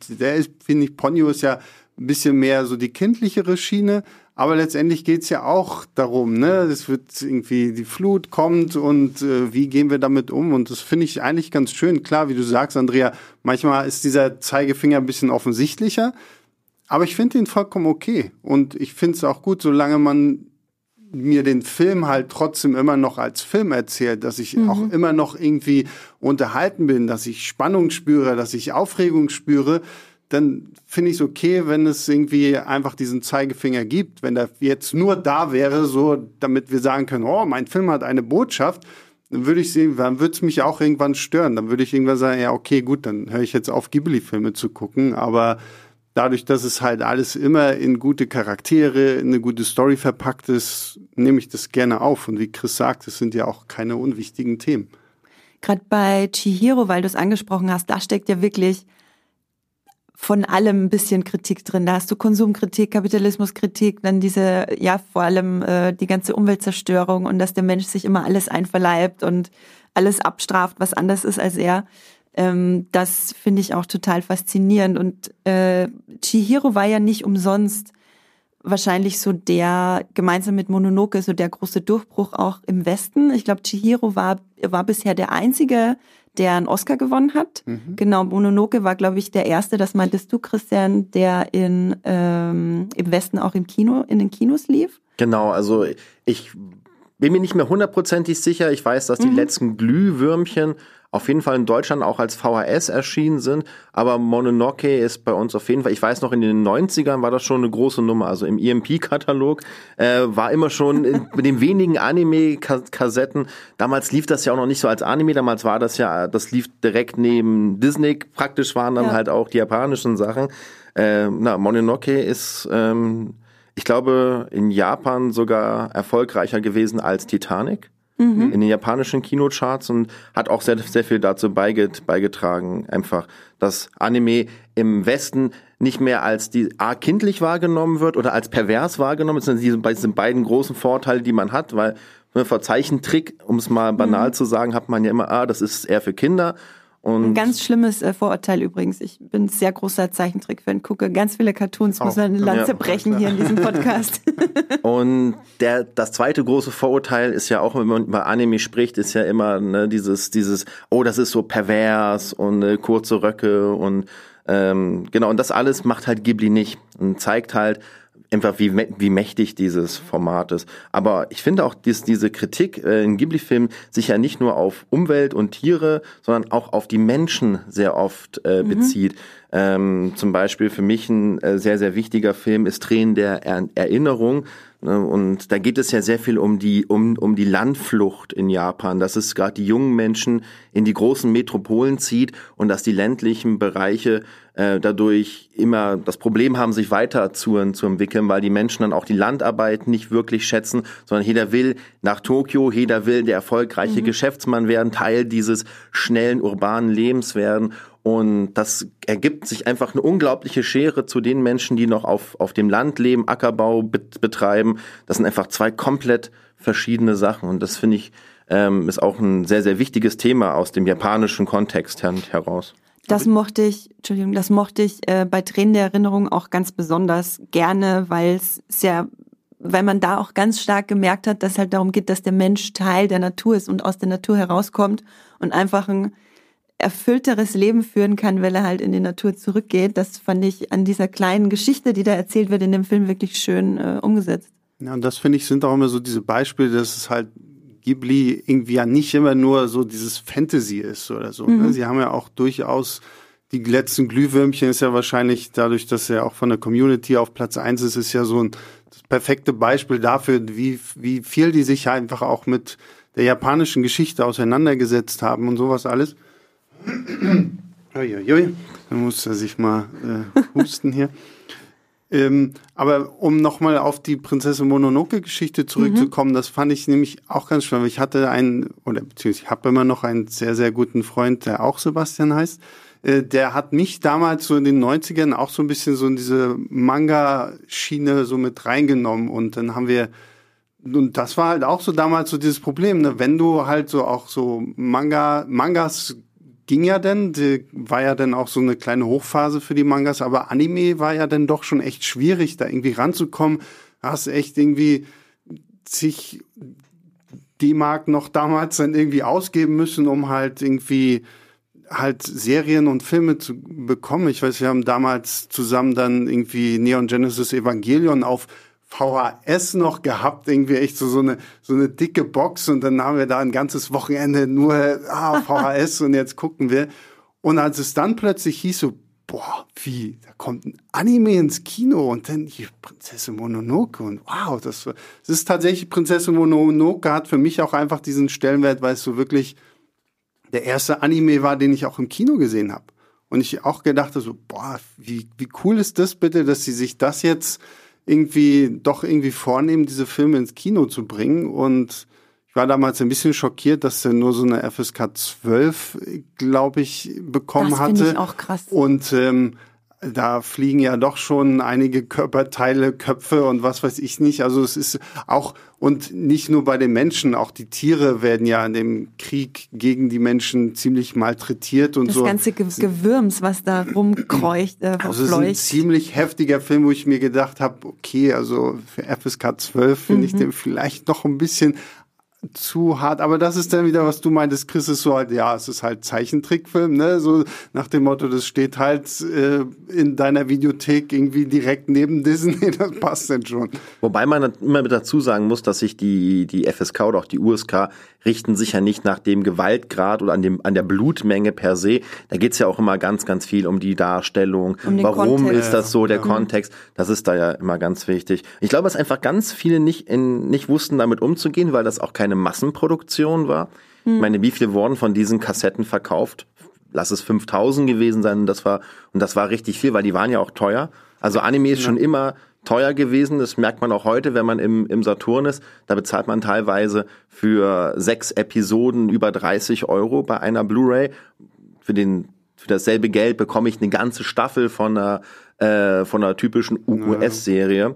der ist, finde ich, Ponyo ist ja ein bisschen mehr so die kindlichere Schiene. Aber letztendlich geht's ja auch darum, ne? Es wird irgendwie, die Flut kommt und äh, wie gehen wir damit um? Und das finde ich eigentlich ganz schön. Klar, wie du sagst, Andrea, manchmal ist dieser Zeigefinger ein bisschen offensichtlicher. Aber ich finde ihn vollkommen okay. Und ich finde es auch gut, solange man mir den Film halt trotzdem immer noch als Film erzählt, dass ich mhm. auch immer noch irgendwie unterhalten bin, dass ich Spannung spüre, dass ich Aufregung spüre, dann finde ich es okay, wenn es irgendwie einfach diesen Zeigefinger gibt. Wenn der jetzt nur da wäre, so damit wir sagen können, oh, mein Film hat eine Botschaft, dann würde ich sehen, dann würde es mich auch irgendwann stören. Dann würde ich irgendwann sagen, ja, okay, gut, dann höre ich jetzt auf, Ghibli-Filme zu gucken. Aber dadurch, dass es halt alles immer in gute Charaktere, in eine gute Story verpackt ist, nehme ich das gerne auf. Und wie Chris sagt, es sind ja auch keine unwichtigen Themen. Gerade bei Chihiro, weil du es angesprochen hast, da steckt ja wirklich von allem ein bisschen Kritik drin. Da hast du Konsumkritik, Kapitalismuskritik, dann diese, ja, vor allem äh, die ganze Umweltzerstörung und dass der Mensch sich immer alles einverleibt und alles abstraft, was anders ist als er. Ähm, das finde ich auch total faszinierend. Und äh, Chihiro war ja nicht umsonst wahrscheinlich so der, gemeinsam mit Mononoke, so der große Durchbruch auch im Westen. Ich glaube, Chihiro war, war bisher der einzige der einen Oscar gewonnen hat. Mhm. Genau, Mononoke war, glaube ich, der erste, das meintest du, Christian, der in, ähm, im Westen auch im Kino, in den Kinos lief. Genau, also ich bin mir nicht mehr hundertprozentig sicher. Ich weiß, dass die mhm. letzten Glühwürmchen auf jeden Fall in Deutschland auch als VHS erschienen sind, aber Mononoke ist bei uns auf jeden Fall, ich weiß noch, in den 90ern war das schon eine große Nummer, also im EMP-Katalog äh, war immer schon [LAUGHS] mit den wenigen Anime-Kassetten, damals lief das ja auch noch nicht so als Anime, damals war das ja, das lief direkt neben Disney, praktisch waren dann ja. halt auch die japanischen Sachen. Äh, na, Mononoke ist, ähm, ich glaube, in Japan sogar erfolgreicher gewesen als Titanic mhm. in den japanischen Kinocharts und hat auch sehr, sehr viel dazu beigetragen, einfach, dass Anime im Westen nicht mehr als die A kindlich wahrgenommen wird oder als pervers wahrgenommen. Das sind diese, diese beiden großen Vorteile, die man hat, weil ne, vor Zeichentrick, um es mal banal mhm. zu sagen, hat man ja immer, ah, das ist eher für Kinder und ein ganz schlimmes äh, Vorurteil übrigens. Ich bin sehr großer Zeichentrick-Fan, gucke ganz viele Cartoons, muss eine Lanze ja. brechen hier in diesem [LAUGHS] Podcast. [LAUGHS] und der, das zweite große Vorurteil ist ja auch, wenn man über Anime spricht, ist ja immer ne, dieses, dieses, oh, das ist so pervers und äh, kurze Röcke und ähm, genau, und das alles macht halt Ghibli nicht und zeigt halt, einfach wie, wie mächtig dieses Format ist. Aber ich finde auch, dass diese Kritik äh, in Ghibli-Filmen sich ja nicht nur auf Umwelt und Tiere, sondern auch auf die Menschen sehr oft äh, mhm. bezieht. Ähm, zum Beispiel für mich ein äh, sehr, sehr wichtiger Film ist Tränen der er Erinnerung. Ne? Und da geht es ja sehr viel um die, um, um die Landflucht in Japan, dass es gerade die jungen Menschen in die großen Metropolen zieht und dass die ländlichen Bereiche äh, dadurch immer das Problem haben, sich weiter zu, zu entwickeln, weil die Menschen dann auch die Landarbeit nicht wirklich schätzen, sondern jeder will nach Tokio, jeder will der erfolgreiche mhm. Geschäftsmann werden, Teil dieses schnellen urbanen Lebens werden. Und das ergibt sich einfach eine unglaubliche Schere zu den Menschen, die noch auf, auf dem Land leben, Ackerbau betreiben. Das sind einfach zwei komplett verschiedene Sachen. Und das finde ich, ähm, ist auch ein sehr, sehr wichtiges Thema aus dem japanischen Kontext heraus. Das mochte ich, Entschuldigung, das mochte ich äh, bei Tränen der Erinnerung auch ganz besonders gerne, weil es sehr, weil man da auch ganz stark gemerkt hat, dass es halt darum geht, dass der Mensch Teil der Natur ist und aus der Natur herauskommt und einfach ein erfüllteres Leben führen kann, weil er halt in die Natur zurückgeht. Das fand ich an dieser kleinen Geschichte, die da erzählt wird in dem Film, wirklich schön äh, umgesetzt. Ja, und das finde ich sind auch immer so diese Beispiele, dass es halt Ghibli irgendwie ja nicht immer nur so dieses Fantasy ist oder so. Ne? Mhm. Ne? Sie haben ja auch durchaus die letzten Glühwürmchen ist ja wahrscheinlich dadurch, dass er auch von der Community auf Platz eins ist, ist ja so ein das perfekte Beispiel dafür, wie, wie viel die sich einfach auch mit der japanischen Geschichte auseinandergesetzt haben und sowas alles. Uiuiui, da muss er sich mal äh, husten hier. Ähm, aber um nochmal auf die Prinzessin Mononoke-Geschichte zurückzukommen, mhm. das fand ich nämlich auch ganz spannend. Ich hatte einen, oder beziehungsweise ich habe immer noch einen sehr, sehr guten Freund, der auch Sebastian heißt. Äh, der hat mich damals so in den 90ern auch so ein bisschen so in diese Manga-Schiene so mit reingenommen. Und dann haben wir und das war halt auch so damals so dieses Problem, ne? wenn du halt so auch so Manga, Mangas ging ja denn, die war ja dann auch so eine kleine Hochphase für die Mangas, aber Anime war ja dann doch schon echt schwierig, da irgendwie ranzukommen. Hast echt irgendwie sich D-Mark noch damals dann irgendwie ausgeben müssen, um halt irgendwie halt Serien und Filme zu bekommen. Ich weiß, wir haben damals zusammen dann irgendwie Neon Genesis Evangelion auf VHS noch gehabt, irgendwie echt so, so eine, so eine dicke Box und dann haben wir da ein ganzes Wochenende nur ah, [LAUGHS] VHS und jetzt gucken wir. Und als es dann plötzlich hieß so, boah, wie, da kommt ein Anime ins Kino und dann die Prinzessin Mononoke und wow, das, das ist tatsächlich Prinzessin Mononoke hat für mich auch einfach diesen Stellenwert, weil es so wirklich der erste Anime war, den ich auch im Kino gesehen habe. Und ich auch gedacht so, boah, wie, wie cool ist das bitte, dass sie sich das jetzt irgendwie doch irgendwie vornehmen, diese Filme ins Kino zu bringen. Und ich war damals ein bisschen schockiert, dass er nur so eine FSK 12, glaube ich, bekommen das hatte. Das ich auch krass. Und ähm, da fliegen ja doch schon einige Körperteile, Köpfe und was weiß ich nicht. Also es ist auch, und nicht nur bei den Menschen, auch die Tiere werden ja in dem Krieg gegen die Menschen ziemlich malträtiert und das so. Das ganze Gewürms, was da rumkreucht, äh, Also es ist ein ziemlich heftiger Film, wo ich mir gedacht habe, okay, also für FSK 12 finde mhm. ich den vielleicht noch ein bisschen zu hart, aber das ist dann wieder, was du meintest, Chris, ist so halt, ja, es ist halt Zeichentrickfilm, ne, so nach dem Motto, das steht halt äh, in deiner Videothek irgendwie direkt neben Disney, [LAUGHS] das passt dann schon. Wobei man immer mit dazu sagen muss, dass sich die, die FSK oder auch die USK richten sich ja nicht nach dem Gewaltgrad oder an dem, an der Blutmenge per se. Da geht's ja auch immer ganz, ganz viel um die Darstellung. Um Warum Kontext. ist das so, der ja. Kontext? Das ist da ja immer ganz wichtig. Ich glaube, dass einfach ganz viele nicht, in, nicht wussten, damit umzugehen, weil das auch kein keine Massenproduktion war. Hm. Ich meine, wie viel wurden von diesen Kassetten verkauft? Lass es 5000 gewesen sein. Und das war, und das war richtig viel, weil die waren ja auch teuer. Also Anime ist ja. schon immer teuer gewesen. Das merkt man auch heute, wenn man im, im Saturn ist. Da bezahlt man teilweise für sechs Episoden über 30 Euro bei einer Blu-ray. Für den, für dasselbe Geld bekomme ich eine ganze Staffel von einer, äh, von einer typischen US-Serie.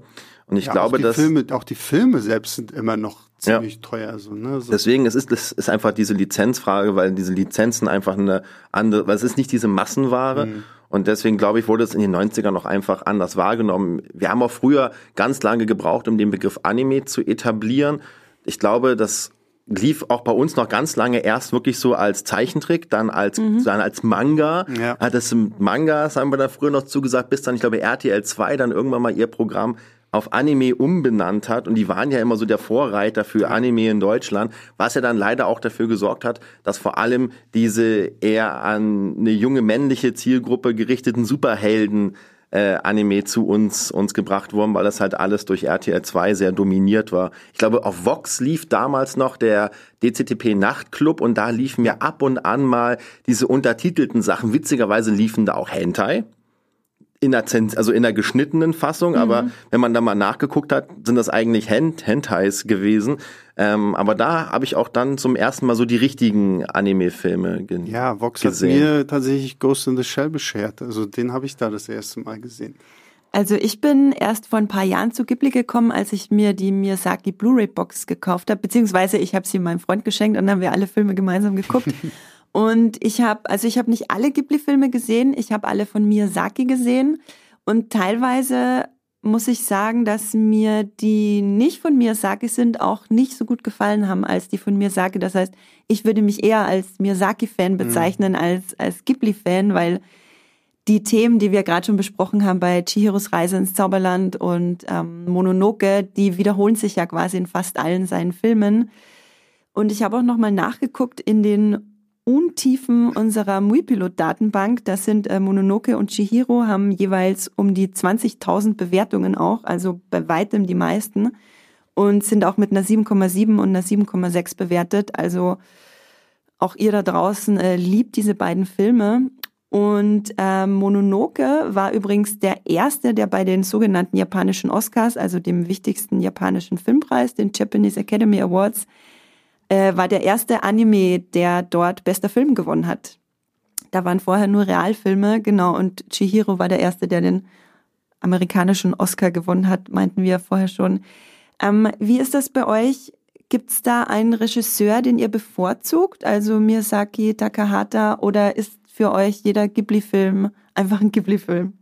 Und ich ja, glaube, dass Filme, auch die Filme selbst sind immer noch ziemlich ja. teuer. So, ne? so. Deswegen, es ist, es ist einfach diese Lizenzfrage, weil diese Lizenzen einfach eine andere, weil es ist nicht diese Massenware. Mhm. Und deswegen glaube ich, wurde es in den 90ern noch einfach anders wahrgenommen. Wir haben auch früher ganz lange gebraucht, um den Begriff Anime zu etablieren. Ich glaube, das lief auch bei uns noch ganz lange erst wirklich so als Zeichentrick, dann als mhm. dann als Manga. Ja. Hat es Mangas haben wir da früher noch zugesagt, bis dann ich glaube RTL 2 dann irgendwann mal ihr Programm auf Anime umbenannt hat und die waren ja immer so der Vorreiter für Anime in Deutschland, was ja dann leider auch dafür gesorgt hat, dass vor allem diese eher an eine junge männliche Zielgruppe gerichteten Superhelden äh, Anime zu uns uns gebracht wurden, weil das halt alles durch RTL 2 sehr dominiert war. Ich glaube, auf Vox lief damals noch der DCTP Nachtclub und da liefen ja ab und an mal diese untertitelten Sachen. Witzigerweise liefen da auch Hentai in der, also in der geschnittenen Fassung, mhm. aber wenn man da mal nachgeguckt hat, sind das eigentlich Hent Hentais gewesen. Ähm, aber da habe ich auch dann zum ersten Mal so die richtigen Anime-Filme ge ja, Vox gesehen. Ja, Vox hat mir tatsächlich Ghost in the Shell beschert. Also den habe ich da das erste Mal gesehen. Also ich bin erst vor ein paar Jahren zu Ghibli gekommen, als ich mir die Miyazaki Blu-ray Box gekauft habe, beziehungsweise ich habe sie meinem Freund geschenkt und dann haben wir alle Filme gemeinsam geguckt. [LAUGHS] Und ich habe, also ich habe nicht alle Ghibli-Filme gesehen, ich habe alle von Miyazaki gesehen und teilweise muss ich sagen, dass mir die nicht von Miyazaki sind auch nicht so gut gefallen haben als die von Miyazaki. Das heißt, ich würde mich eher als Miyazaki-Fan bezeichnen mhm. als, als Ghibli-Fan, weil die Themen, die wir gerade schon besprochen haben bei Chihiros Reise ins Zauberland und ähm, Mononoke, die wiederholen sich ja quasi in fast allen seinen Filmen. Und ich habe auch nochmal nachgeguckt in den Untiefen unserer Muipilot-Datenbank. Das sind äh, Mononoke und Chihiro, haben jeweils um die 20.000 Bewertungen auch, also bei weitem die meisten. Und sind auch mit einer 7,7 und einer 7,6 bewertet. Also auch ihr da draußen äh, liebt diese beiden Filme. Und äh, Mononoke war übrigens der erste, der bei den sogenannten japanischen Oscars, also dem wichtigsten japanischen Filmpreis, den Japanese Academy Awards, äh, war der erste Anime, der dort bester Film gewonnen hat. Da waren vorher nur Realfilme, genau, und Chihiro war der erste, der den amerikanischen Oscar gewonnen hat, meinten wir vorher schon. Ähm, wie ist das bei euch? Gibt es da einen Regisseur, den ihr bevorzugt, also Miyazaki, Takahata, oder ist für euch jeder Ghibli-Film einfach ein Ghibli-Film?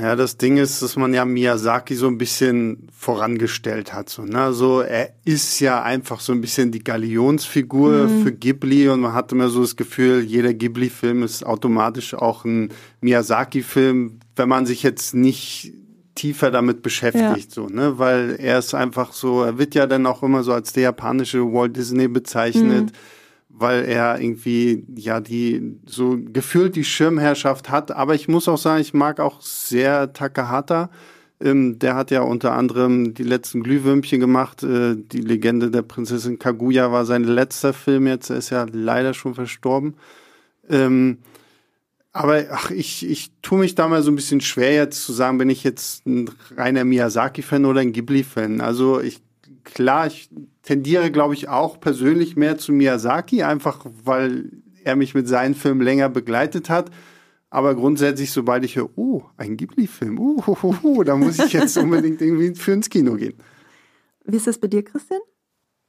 Ja, das Ding ist, dass man ja Miyazaki so ein bisschen vorangestellt hat. So, ne? so er ist ja einfach so ein bisschen die Galionsfigur mhm. für Ghibli und man hat immer so das Gefühl, jeder Ghibli-Film ist automatisch auch ein Miyazaki-Film, wenn man sich jetzt nicht tiefer damit beschäftigt, ja. so, ne, weil er ist einfach so, er wird ja dann auch immer so als der japanische Walt Disney bezeichnet. Mhm weil er irgendwie ja die so gefühlt die Schirmherrschaft hat. Aber ich muss auch sagen, ich mag auch sehr Takahata. Ähm, der hat ja unter anderem die letzten Glühwürmchen gemacht. Äh, die Legende der Prinzessin Kaguya war sein letzter Film jetzt. Er ist ja leider schon verstorben. Ähm, aber ach, ich, ich tue mich da mal so ein bisschen schwer jetzt zu sagen, bin ich jetzt ein reiner Miyazaki-Fan oder ein Ghibli-Fan. Also ich klar, ich tendiere, glaube ich, auch persönlich mehr zu Miyazaki, einfach weil er mich mit seinen Filmen länger begleitet hat. Aber grundsätzlich, sobald ich höre, oh, ein Ghibli-Film, uh, uh, uh, uh, da muss ich jetzt [LAUGHS] unbedingt irgendwie für ins Kino gehen. Wie ist das bei dir, Christian?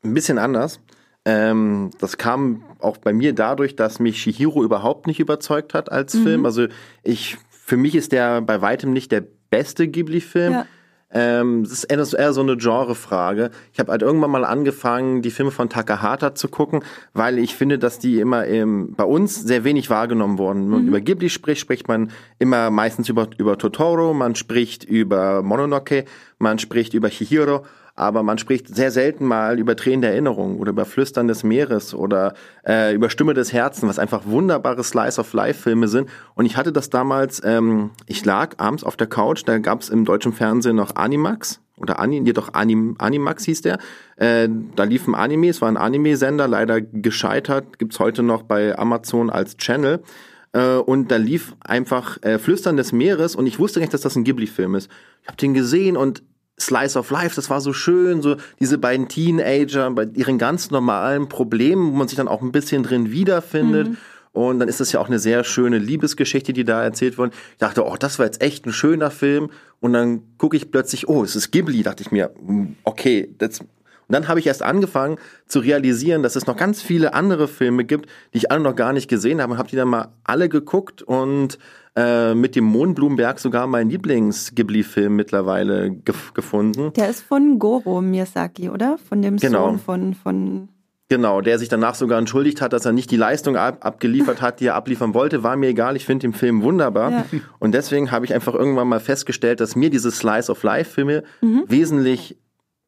Ein bisschen anders. Ähm, das kam auch bei mir dadurch, dass mich Shihiro überhaupt nicht überzeugt hat als mhm. Film. Also ich, für mich ist der bei weitem nicht der beste Ghibli-Film. Ja. Ähm, das ist eher, so eine Genrefrage. Ich habe halt irgendwann mal angefangen, die Filme von Takahata zu gucken, weil ich finde, dass die immer im, bei uns sehr wenig wahrgenommen wurden. Wenn man mhm. über Ghibli spricht, spricht man immer meistens über, über Totoro, man spricht über Mononoke, man spricht über Chihiro aber man spricht sehr selten mal über Tränen der Erinnerung oder über Flüstern des Meeres oder äh, über Stimme des Herzens, was einfach wunderbare Slice-of-Life-Filme sind. Und ich hatte das damals, ähm, ich lag abends auf der Couch, da gab es im deutschen Fernsehen noch Animax oder Ani, jedoch Anim, Animax hieß der. Äh, da liefen Anime, es war ein Anime-Sender, leider gescheitert, gibt's heute noch bei Amazon als Channel äh, und da lief einfach äh, Flüstern des Meeres und ich wusste nicht, dass das ein Ghibli-Film ist. Ich habe den gesehen und Slice of Life, das war so schön, so diese beiden Teenager bei ihren ganz normalen Problemen, wo man sich dann auch ein bisschen drin wiederfindet. Mhm. Und dann ist das ja auch eine sehr schöne Liebesgeschichte, die da erzählt wurde. Ich dachte, oh, das war jetzt echt ein schöner Film. Und dann gucke ich plötzlich, oh, es ist Ghibli, dachte ich mir, hm, okay, das, und dann habe ich erst angefangen zu realisieren, dass es noch ganz viele andere Filme gibt, die ich alle noch gar nicht gesehen habe und habe die dann mal alle geguckt und äh, mit dem Mondblumenberg sogar meinen Lieblings-Ghibli-Film mittlerweile gef gefunden. Der ist von Goro Miyazaki, oder? Von dem genau. Sohn von, von Genau, der sich danach sogar entschuldigt hat, dass er nicht die Leistung ab abgeliefert hat, die er abliefern wollte. War mir egal, ich finde den Film wunderbar. Ja. Und deswegen habe ich einfach irgendwann mal festgestellt, dass mir diese Slice of Life-Filme mhm. wesentlich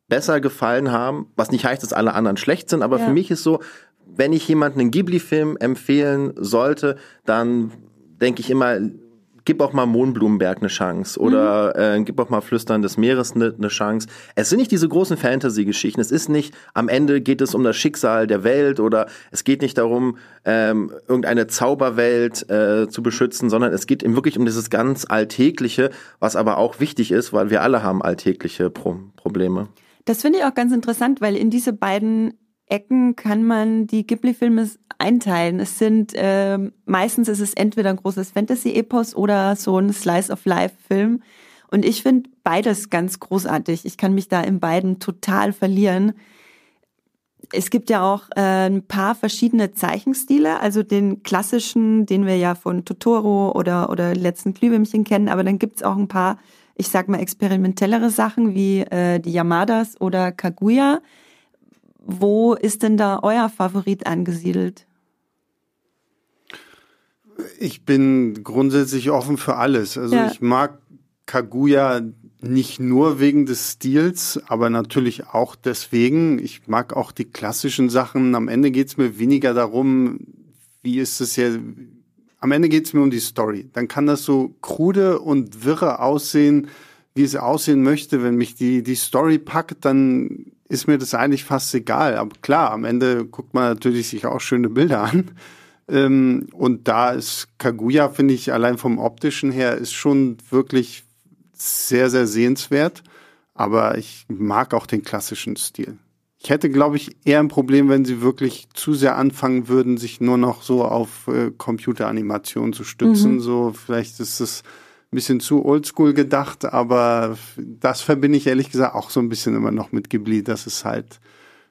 besser gefallen haben, was nicht heißt, dass alle anderen schlecht sind, aber ja. für mich ist so, wenn ich jemanden einen Ghibli-Film empfehlen sollte, dann denke ich immer, gib auch mal Mohnblumenberg eine Chance oder mhm. äh, gib auch mal Flüstern des Meeres eine, eine Chance. Es sind nicht diese großen Fantasy-Geschichten. Es ist nicht, am Ende geht es um das Schicksal der Welt oder es geht nicht darum, ähm, irgendeine Zauberwelt äh, zu beschützen, sondern es geht eben wirklich um dieses ganz Alltägliche, was aber auch wichtig ist, weil wir alle haben alltägliche Pro Probleme. Das finde ich auch ganz interessant, weil in diese beiden Ecken kann man die Ghibli-Filme einteilen. Es sind äh, meistens ist es entweder ein großes Fantasy-Epos oder so ein Slice-of-Life-Film. Und ich finde beides ganz großartig. Ich kann mich da in beiden total verlieren. Es gibt ja auch äh, ein paar verschiedene Zeichenstile, also den klassischen, den wir ja von Totoro oder, oder letzten Glühwürmchen kennen, aber dann gibt's auch ein paar ich sag mal, experimentellere Sachen wie äh, die Yamadas oder Kaguya. Wo ist denn da euer Favorit angesiedelt? Ich bin grundsätzlich offen für alles. Also ja. ich mag Kaguya nicht nur wegen des Stils, aber natürlich auch deswegen. Ich mag auch die klassischen Sachen. Am Ende geht es mir weniger darum, wie ist es ja. Am Ende geht es mir um die Story. Dann kann das so krude und wirre aussehen, wie es aussehen möchte. Wenn mich die, die Story packt, dann ist mir das eigentlich fast egal. Aber klar, am Ende guckt man natürlich sich auch schöne Bilder an. Ähm, und da ist Kaguya, finde ich, allein vom optischen her, ist schon wirklich sehr, sehr sehenswert. Aber ich mag auch den klassischen Stil. Ich hätte, glaube ich, eher ein Problem, wenn sie wirklich zu sehr anfangen würden, sich nur noch so auf äh, Computeranimation zu stützen. Mhm. So, vielleicht ist es ein bisschen zu oldschool gedacht, aber das verbinde ich ehrlich gesagt auch so ein bisschen immer noch mit Ghibli, dass es halt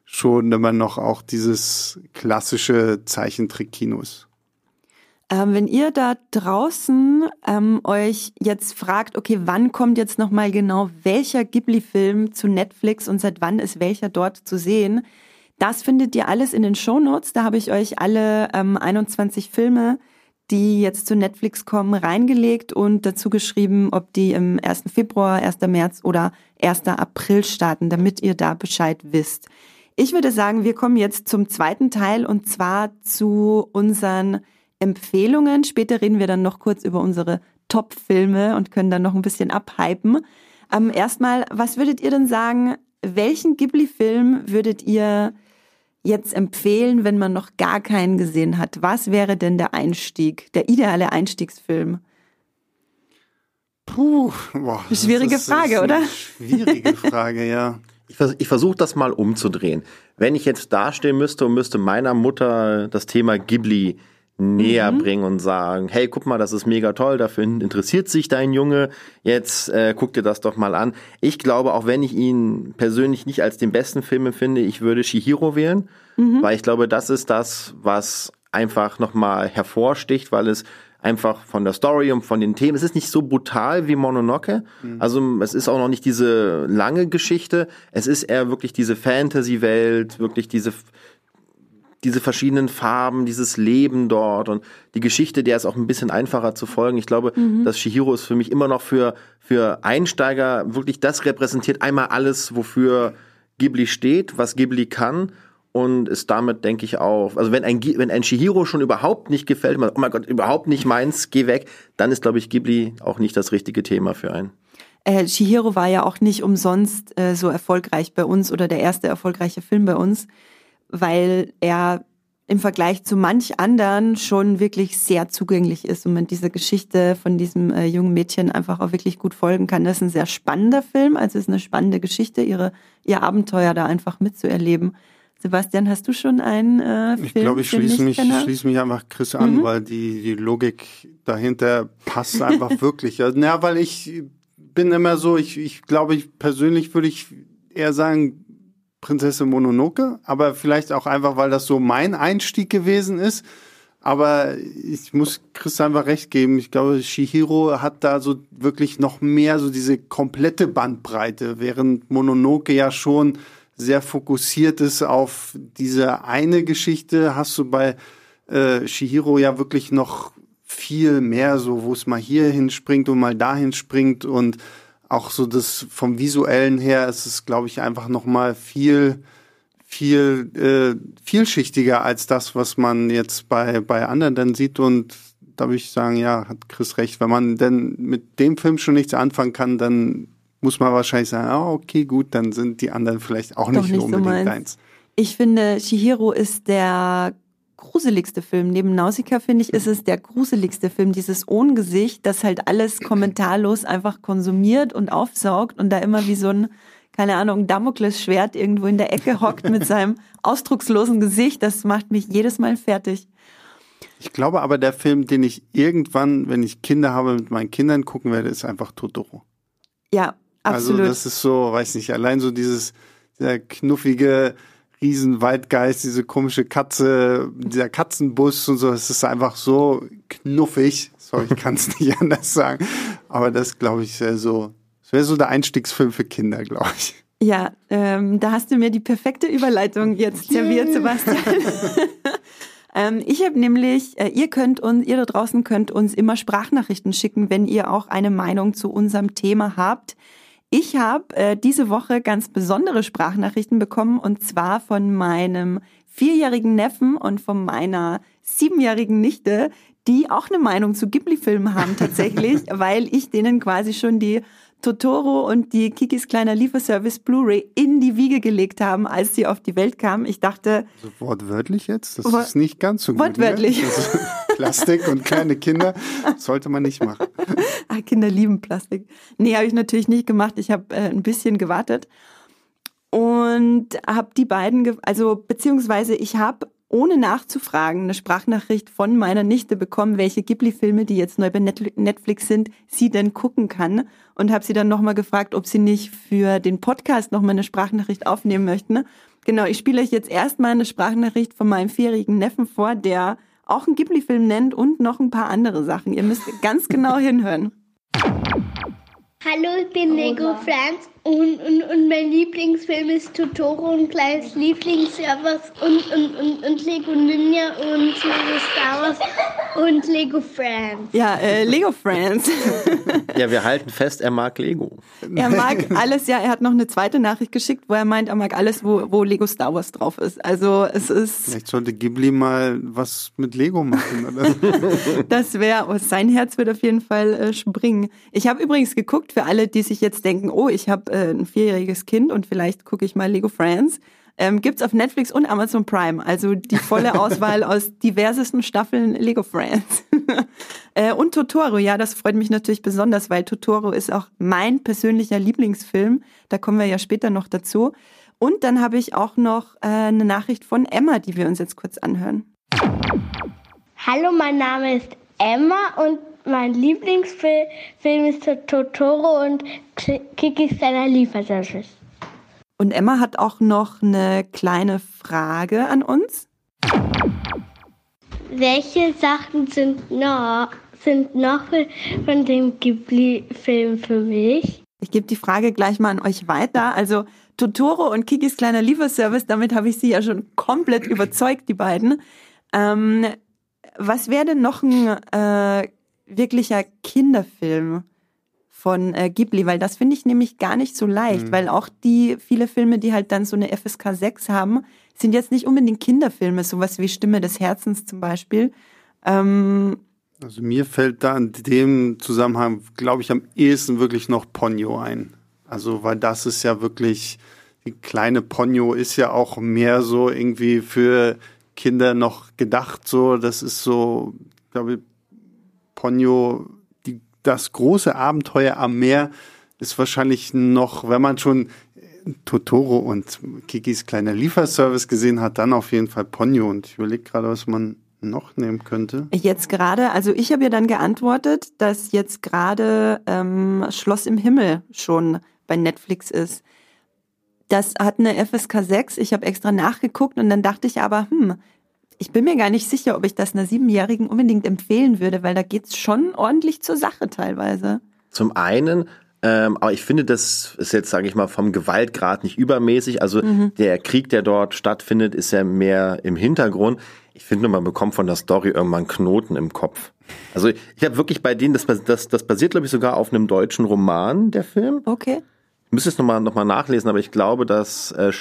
schon immer noch auch dieses klassische Zeichentrick-Kino ist. Ähm, wenn ihr da draußen ähm, euch jetzt fragt, okay, wann kommt jetzt nochmal genau welcher Ghibli-Film zu Netflix und seit wann ist welcher dort zu sehen, das findet ihr alles in den Shownotes. Da habe ich euch alle ähm, 21 Filme, die jetzt zu Netflix kommen, reingelegt und dazu geschrieben, ob die im 1. Februar, 1. März oder 1. April starten, damit ihr da Bescheid wisst. Ich würde sagen, wir kommen jetzt zum zweiten Teil und zwar zu unseren Empfehlungen. Später reden wir dann noch kurz über unsere Top-Filme und können dann noch ein bisschen abhypen. Ähm, erstmal, was würdet ihr denn sagen, welchen Ghibli-Film würdet ihr jetzt empfehlen, wenn man noch gar keinen gesehen hat? Was wäre denn der Einstieg, der ideale Einstiegsfilm? Puh, boah, schwierige ist, Frage, oder? Schwierige [LAUGHS] Frage, ja. Ich, vers ich versuche das mal umzudrehen. Wenn ich jetzt dastehen müsste und müsste meiner Mutter das Thema Ghibli näher mhm. bringen und sagen, hey, guck mal, das ist mega toll, dafür interessiert sich dein Junge, jetzt äh, guck dir das doch mal an. Ich glaube, auch wenn ich ihn persönlich nicht als den besten Film empfinde, ich würde Shihiro wählen, mhm. weil ich glaube, das ist das, was einfach nochmal hervorsticht, weil es einfach von der Story und von den Themen, es ist nicht so brutal wie Mononoke, mhm. also es ist auch noch nicht diese lange Geschichte, es ist eher wirklich diese Fantasy-Welt, wirklich diese diese verschiedenen Farben, dieses Leben dort und die Geschichte, der ist auch ein bisschen einfacher zu folgen. Ich glaube, mhm. dass Shihiro ist für mich immer noch für, für Einsteiger wirklich das repräsentiert einmal alles, wofür Ghibli steht, was Ghibli kann und ist damit, denke ich, auch, also wenn ein, wenn ein Shihiro schon überhaupt nicht gefällt, oh mein Gott, überhaupt nicht meins, geh weg, dann ist, glaube ich, Ghibli auch nicht das richtige Thema für einen. Äh, Shihiro war ja auch nicht umsonst äh, so erfolgreich bei uns oder der erste erfolgreiche Film bei uns weil er im Vergleich zu manch anderen schon wirklich sehr zugänglich ist und man dieser Geschichte von diesem äh, jungen Mädchen einfach auch wirklich gut folgen kann. Das ist ein sehr spannender Film, also es ist eine spannende Geschichte, ihre, ihr Abenteuer da einfach mitzuerleben. Sebastian, hast du schon einen äh, Film? Ich glaube, ich schließe mich, schließe mich einfach Chris an, mhm. weil die, die Logik dahinter passt einfach [LAUGHS] wirklich. Also, na, weil ich bin immer so, ich, ich glaube, ich persönlich würde ich eher sagen, Prinzessin Mononoke, aber vielleicht auch einfach, weil das so mein Einstieg gewesen ist. Aber ich muss Chris einfach recht geben. Ich glaube, Shihiro hat da so wirklich noch mehr so diese komplette Bandbreite, während Mononoke ja schon sehr fokussiert ist auf diese eine Geschichte, hast du bei äh, Shihiro ja wirklich noch viel mehr so, wo es mal hier hinspringt und mal dahin springt und auch so das vom visuellen her ist es, glaube ich, einfach noch mal viel viel äh, vielschichtiger als das, was man jetzt bei bei anderen dann sieht und da würde ich sagen, ja, hat Chris recht. Wenn man denn mit dem Film schon nichts anfangen kann, dann muss man wahrscheinlich sagen, ah, okay, gut, dann sind die anderen vielleicht auch nicht, nicht unbedingt so eins. Ich finde, Shihiro ist der gruseligste Film. Neben Nausicaa, finde ich, ist es der gruseligste Film. Dieses Ohngesicht, das halt alles kommentarlos einfach konsumiert und aufsaugt und da immer wie so ein, keine Ahnung, Damoklesschwert irgendwo in der Ecke hockt mit seinem ausdruckslosen Gesicht. Das macht mich jedes Mal fertig. Ich glaube aber, der Film, den ich irgendwann, wenn ich Kinder habe, mit meinen Kindern gucken werde, ist einfach Totoro. Ja, also absolut. Also das ist so, weiß nicht, allein so dieses, dieser knuffige, Riesenwaldgeist, diese komische Katze, dieser Katzenbus und so, es ist einfach so knuffig. Sorry, ich kann es [LAUGHS] nicht anders sagen. Aber das, glaube ich, ist so, Das wäre so der Einstiegsfilm für Kinder, glaube ich. Ja, ähm, da hast du mir die perfekte Überleitung jetzt serviert, Sebastian. [LAUGHS] ähm, ich habe nämlich, äh, ihr könnt uns, ihr da draußen könnt uns immer Sprachnachrichten schicken, wenn ihr auch eine Meinung zu unserem Thema habt. Ich habe äh, diese Woche ganz besondere Sprachnachrichten bekommen und zwar von meinem vierjährigen Neffen und von meiner siebenjährigen Nichte, die auch eine Meinung zu Ghibli-Filmen haben tatsächlich, [LAUGHS] weil ich denen quasi schon die Totoro und die Kikis kleiner Lieferservice Blu-ray in die Wiege gelegt haben, als sie auf die Welt kamen. Ich dachte. Also wortwörtlich jetzt? Das ist nicht ganz so gut. Wortwörtlich. Ne? Plastik und kleine Kinder sollte man nicht machen. [LAUGHS] Ah, Kinder lieben Plastik. Nee, habe ich natürlich nicht gemacht. Ich habe äh, ein bisschen gewartet und habe die beiden, also beziehungsweise ich habe ohne nachzufragen eine Sprachnachricht von meiner Nichte bekommen, welche Ghibli-Filme, die jetzt neu bei Netflix sind, sie denn gucken kann. Und habe sie dann nochmal gefragt, ob sie nicht für den Podcast nochmal eine Sprachnachricht aufnehmen möchten. Genau, ich spiele euch jetzt erstmal eine Sprachnachricht von meinem vierjährigen Neffen vor, der auch einen Ghibli-Film nennt und noch ein paar andere Sachen. Ihr müsst ganz genau hinhören. Hallo, ich bin Lego Franz und, und, und mein Lieblingsfilm ist Totoro und kleines Lieblingsservers und, und, und, und Lego Ninja und Lego Star Wars und Lego Friends. Ja, äh, Lego Friends. ja, wir halten fest, er mag Lego. Er mag alles, ja, er hat noch eine zweite Nachricht geschickt, wo er meint, er mag alles, wo, wo Lego Star Wars drauf ist. Also es ist. Vielleicht sollte Ghibli mal was mit Lego machen, oder? [LAUGHS] das wäre, oh, sein Herz wird auf jeden Fall äh, springen. Ich habe übrigens geguckt, für alle, die sich jetzt denken, oh, ich habe äh, ein vierjähriges Kind und vielleicht gucke ich mal Lego Friends. Ähm, gibt's auf Netflix und Amazon Prime, also die volle [LAUGHS] Auswahl aus diversesten Staffeln Lego Friends. [LAUGHS] äh, und Totoro, ja, das freut mich natürlich besonders, weil Totoro ist auch mein persönlicher Lieblingsfilm. Da kommen wir ja später noch dazu. Und dann habe ich auch noch äh, eine Nachricht von Emma, die wir uns jetzt kurz anhören. Hallo, mein Name ist Emma und mein Lieblingsfilm ist Totoro und Kikis kleiner Lieferservice. Und Emma hat auch noch eine kleine Frage an uns. Welche Sachen sind noch, sind noch von dem Ghibli-Film für mich? Ich gebe die Frage gleich mal an euch weiter. Also Totoro und Kikis kleiner Lieferservice, damit habe ich sie ja schon komplett überzeugt, die beiden. Ähm, was wäre denn noch ein äh, wirklicher Kinderfilm von äh, Ghibli, weil das finde ich nämlich gar nicht so leicht, mhm. weil auch die viele Filme, die halt dann so eine FSK 6 haben, sind jetzt nicht unbedingt Kinderfilme, sowas wie Stimme des Herzens zum Beispiel. Ähm, also mir fällt da in dem Zusammenhang, glaube ich, am ehesten wirklich noch Ponyo ein. Also weil das ist ja wirklich, die kleine Ponyo ist ja auch mehr so irgendwie für Kinder noch gedacht. So, das ist so, glaube ich, Ponyo, die, das große Abenteuer am Meer ist wahrscheinlich noch, wenn man schon Totoro und Kikis kleiner Lieferservice gesehen hat, dann auf jeden Fall Ponyo. Und ich überlege gerade, was man noch nehmen könnte. Jetzt gerade, also ich habe ja dann geantwortet, dass jetzt gerade ähm, Schloss im Himmel schon bei Netflix ist. Das hat eine FSK 6. Ich habe extra nachgeguckt und dann dachte ich aber, hm, ich bin mir gar nicht sicher, ob ich das einer Siebenjährigen unbedingt empfehlen würde, weil da geht's schon ordentlich zur Sache teilweise. Zum einen, ähm, aber ich finde, das ist jetzt, sage ich mal, vom Gewaltgrad nicht übermäßig. Also mhm. der Krieg, der dort stattfindet, ist ja mehr im Hintergrund. Ich finde, man bekommt von der Story irgendwann Knoten im Kopf. Also ich habe wirklich bei denen, das, das, das basiert, glaube ich, sogar auf einem deutschen Roman, der Film. Okay. Ich müsste es nochmal noch mal nachlesen, aber ich glaube, dass, äh,